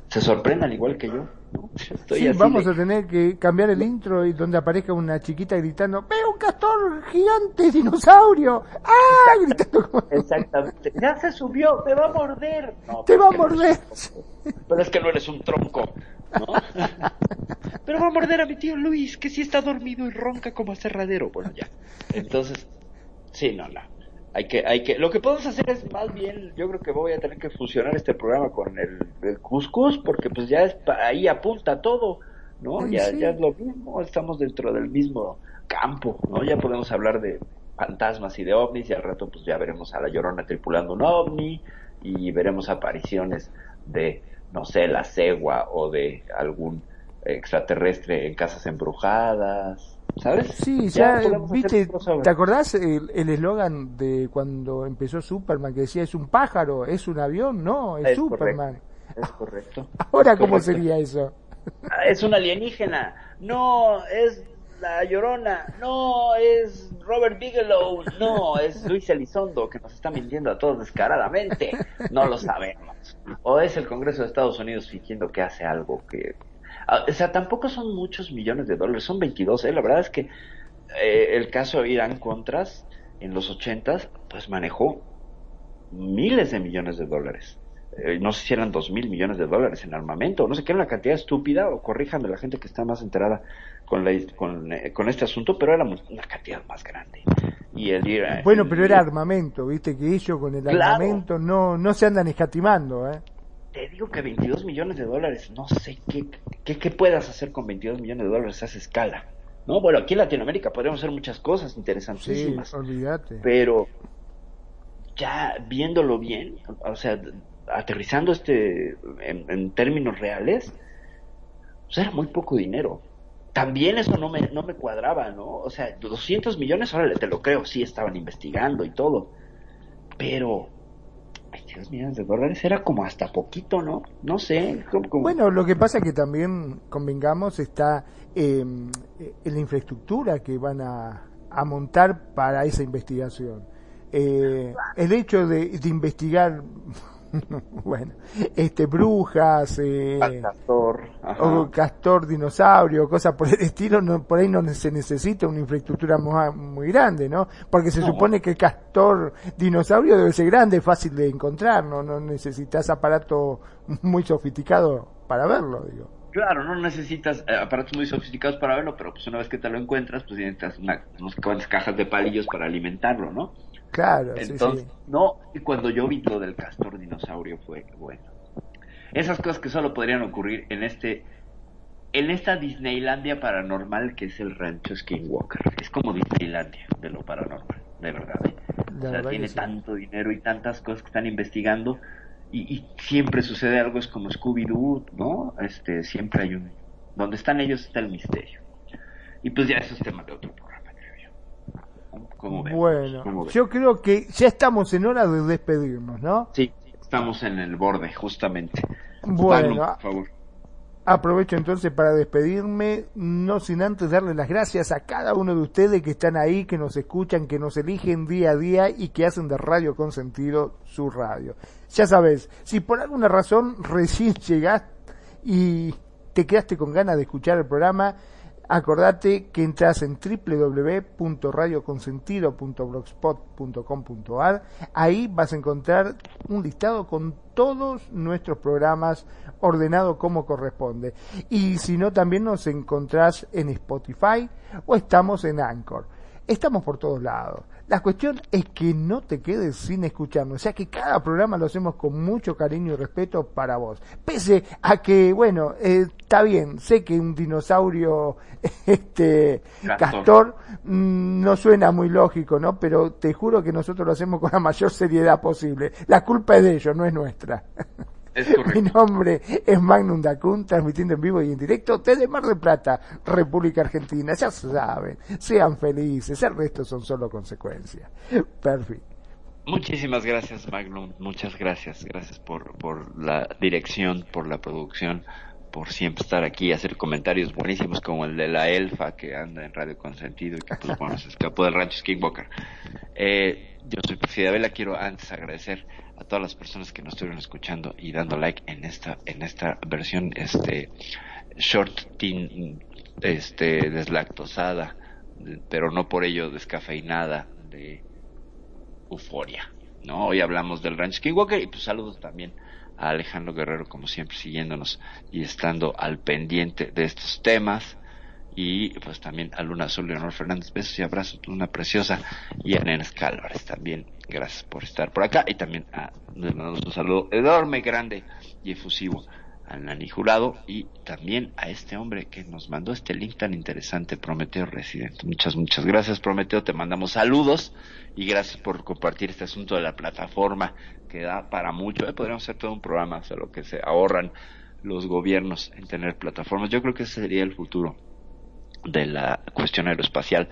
se sorprendan igual que yo, ¿no? Estoy Sí, así vamos de- a tener que cambiar el intro y donde aparezca una chiquita gritando, ¡Veo un castor gigante dinosaurio! ¡Ah! Gritando como, Exactamente. Ya se subió, me va a morder. No, ¡Te va a no morder! Pero es que no eres un tronco, ¿no? Pero va a morder a mi tío Luis, que sí está dormido y ronca como aserradero. Bueno, ya. Entonces, sí, no, no. Hay que, hay que, lo que podemos hacer es más bien, yo creo que voy a tener que fusionar este programa con el, el Cuscus, porque pues ya es, ahí apunta todo, ¿no? Ay, Ya, sí. ya es lo mismo, estamos dentro del mismo campo, ¿no? Ya podemos hablar de fantasmas y de ovnis y al rato pues ya veremos a la Llorona tripulando un ovni y veremos apariciones de, no sé, la cegua o de algún extraterrestre en casas embrujadas, ¿sabes? Sí, ya, podemos hacer viste. ¿te acordás el el eslogan de cuando empezó Superman que decía es un pájaro, es un avión? No, es, Es Superman. Es correcto. Ahora, ¿cómo Correcto. sería eso? Ah, Es un alienígena. No, es la Llorona. No, es Robert Bigelow. No, es Luis Elizondo que nos está mintiendo a todos descaradamente. No lo sabemos. O es el Congreso de Estados Unidos fingiendo que hace algo que... Ah, O sea, tampoco son muchos millones de dólares, son 22. ¿eh? La verdad es que eh, el caso Irán Contras en los 80 pues manejó miles de millones de dólares. Eh, no sé si eran dos mil millones de dólares en armamento, no sé qué era una cantidad estúpida, o corríjanme la gente que está más enterada con, la, con, eh, con este asunto, pero era una cantidad más grande. Y el Ira- Bueno, pero era armamento, viste, que ellos con el Claro. armamento no, no se andan escatimando, ¿eh? Te digo que 22 millones de dólares, no sé qué, qué, qué puedas hacer con 22 millones de dólares a esa escala. No, bueno, aquí en Latinoamérica podríamos hacer muchas cosas Sí, interesantísimas. olvídate. pero ya viéndolo bien, o sea, aterrizando este en, en términos reales, pues era muy poco dinero. También eso no me, no me cuadraba, ¿no? O sea, 200 millones, órale, te lo creo, sí estaban investigando y todo. Pero 22 millones de dólares era como hasta poquito, ¿no? No sé, como, como- Bueno, lo que pasa es que también, convengamos, está eh, en la infraestructura que van a, a montar para esa investigación. Eh, el hecho de, de investigar, bueno, este brujas, eh, al castor, o castor dinosaurio, cosas por el estilo, no, por ahí no se necesita una infraestructura muy, muy grande, ¿no? Porque se No. supone que el castor dinosaurio debe ser grande, fácil de encontrar, no, no necesitas aparato muy sofisticado para verlo, digo. Claro, no necesitas eh, aparatos muy sofisticados para verlo, pero pues una vez que te lo encuentras, pues necesitas una, unas cuantas cajas de palillos para alimentarlo, ¿no? Claro, Entonces, sí. no, y cuando yo vi lo del castor dinosaurio fue bueno. Esas cosas que solo podrían ocurrir en este en esta Disneylandia paranormal que es el rancho Skinwalker. Es como Disneylandia de lo paranormal, de verdad. ¿eh? O sea, tiene sí. tanto dinero y tantas cosas que están investigando y, y siempre sucede algo, es como Scooby-Doo, ¿no? Este, siempre hay un... Donde están ellos está el misterio. Y pues ya eso es tema de otro programa, ¿Cómo vemos? Bueno, yo creo que ya estamos en hora de despedirnos, ¿no? Sí, estamos en el borde, justamente. Bueno, Magnum, por favor. Aprovecho entonces para despedirme, no sin antes darle las gracias a cada uno de ustedes que están ahí, que nos escuchan, que nos eligen día a día y que hacen de Radio con Sentido su radio. Ya sabes, si por alguna razón recién llegás y te quedaste con ganas de escuchar el programa, acordate que entras en www.radioconsentido.blogspot.com.ar. Ahí vas a encontrar un listado con todos nuestros programas ordenado como corresponde. Y si no, también nos encontrás en Spotify o estamos en Anchor. Estamos por todos lados. La cuestión es que no te quedes sin escucharnos, o sea que cada programa lo hacemos con mucho cariño y respeto para vos. Pese a que, bueno, eh, está bien, sé que un dinosaurio, este, Castor. castor, mm, no suena muy lógico, ¿no? Pero te juro que nosotros lo hacemos con la mayor seriedad posible. La culpa es de ellos, no es nuestra. Es correcto. Mi nombre es Magnum Dacun, transmitiendo en vivo y en directo desde Mar del Plata, República Argentina. Ya saben, sean felices, el resto son solo consecuencias. Perfecto. Muchísimas gracias, Magnum. Muchas gracias. Gracias por, por la dirección, por la producción, por siempre estar aquí y hacer comentarios buenísimos como el de la elfa que anda en Radio Consentido y que pues bueno, se escapó del rancho Skinwalker. Eh, yo soy Perfida Vela, quiero antes agradecer a todas las personas que nos estuvieron escuchando y dando like en esta, en esta versión, este, short teen, este, deslactosada, pero no por ello descafeinada de euforia. ¿no? Hoy hablamos del Ranch Skinwalker y pues saludos también a Alejandro Guerrero como siempre siguiéndonos y estando al pendiente de estos temas y pues también a Luna Azul Leonor Fernández besos y abrazos Luna Preciosa y a Nenes Cálvarez también gracias por estar por acá y también a les mandamos un saludo enorme grande y efusivo al Nani Jurado y también a este hombre que nos mandó este link tan interesante, Prometeo Resident. Muchas, muchas gracias, Prometeo. Te mandamos saludos y gracias por compartir este asunto de la plataforma que da para mucho. Eh, podríamos hacer todo un programa sobre lo que se ahorran los gobiernos en tener plataformas. Yo creo que ese sería el futuro de la cuestión aeroespacial,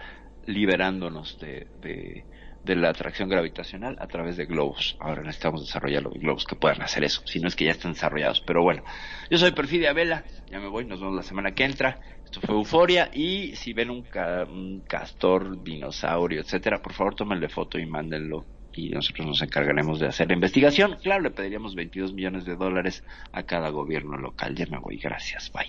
liberándonos de, de, la atracción gravitacional a través de globos. Ahora necesitamos desarrollar los globos que puedan hacer eso, si no es que ya están desarrollados. Pero bueno, yo soy Perfidia Vela, ya me voy, nos vemos la semana que entra. Esto fue Euforia y si ven un, un castor, dinosaurio, etcétera, por favor tómenle foto y mándenlo y nosotros nos encargaremos de hacer la investigación. Claro, le pediríamos 22 millones de dólares a cada gobierno local. Ya me voy, gracias, bye.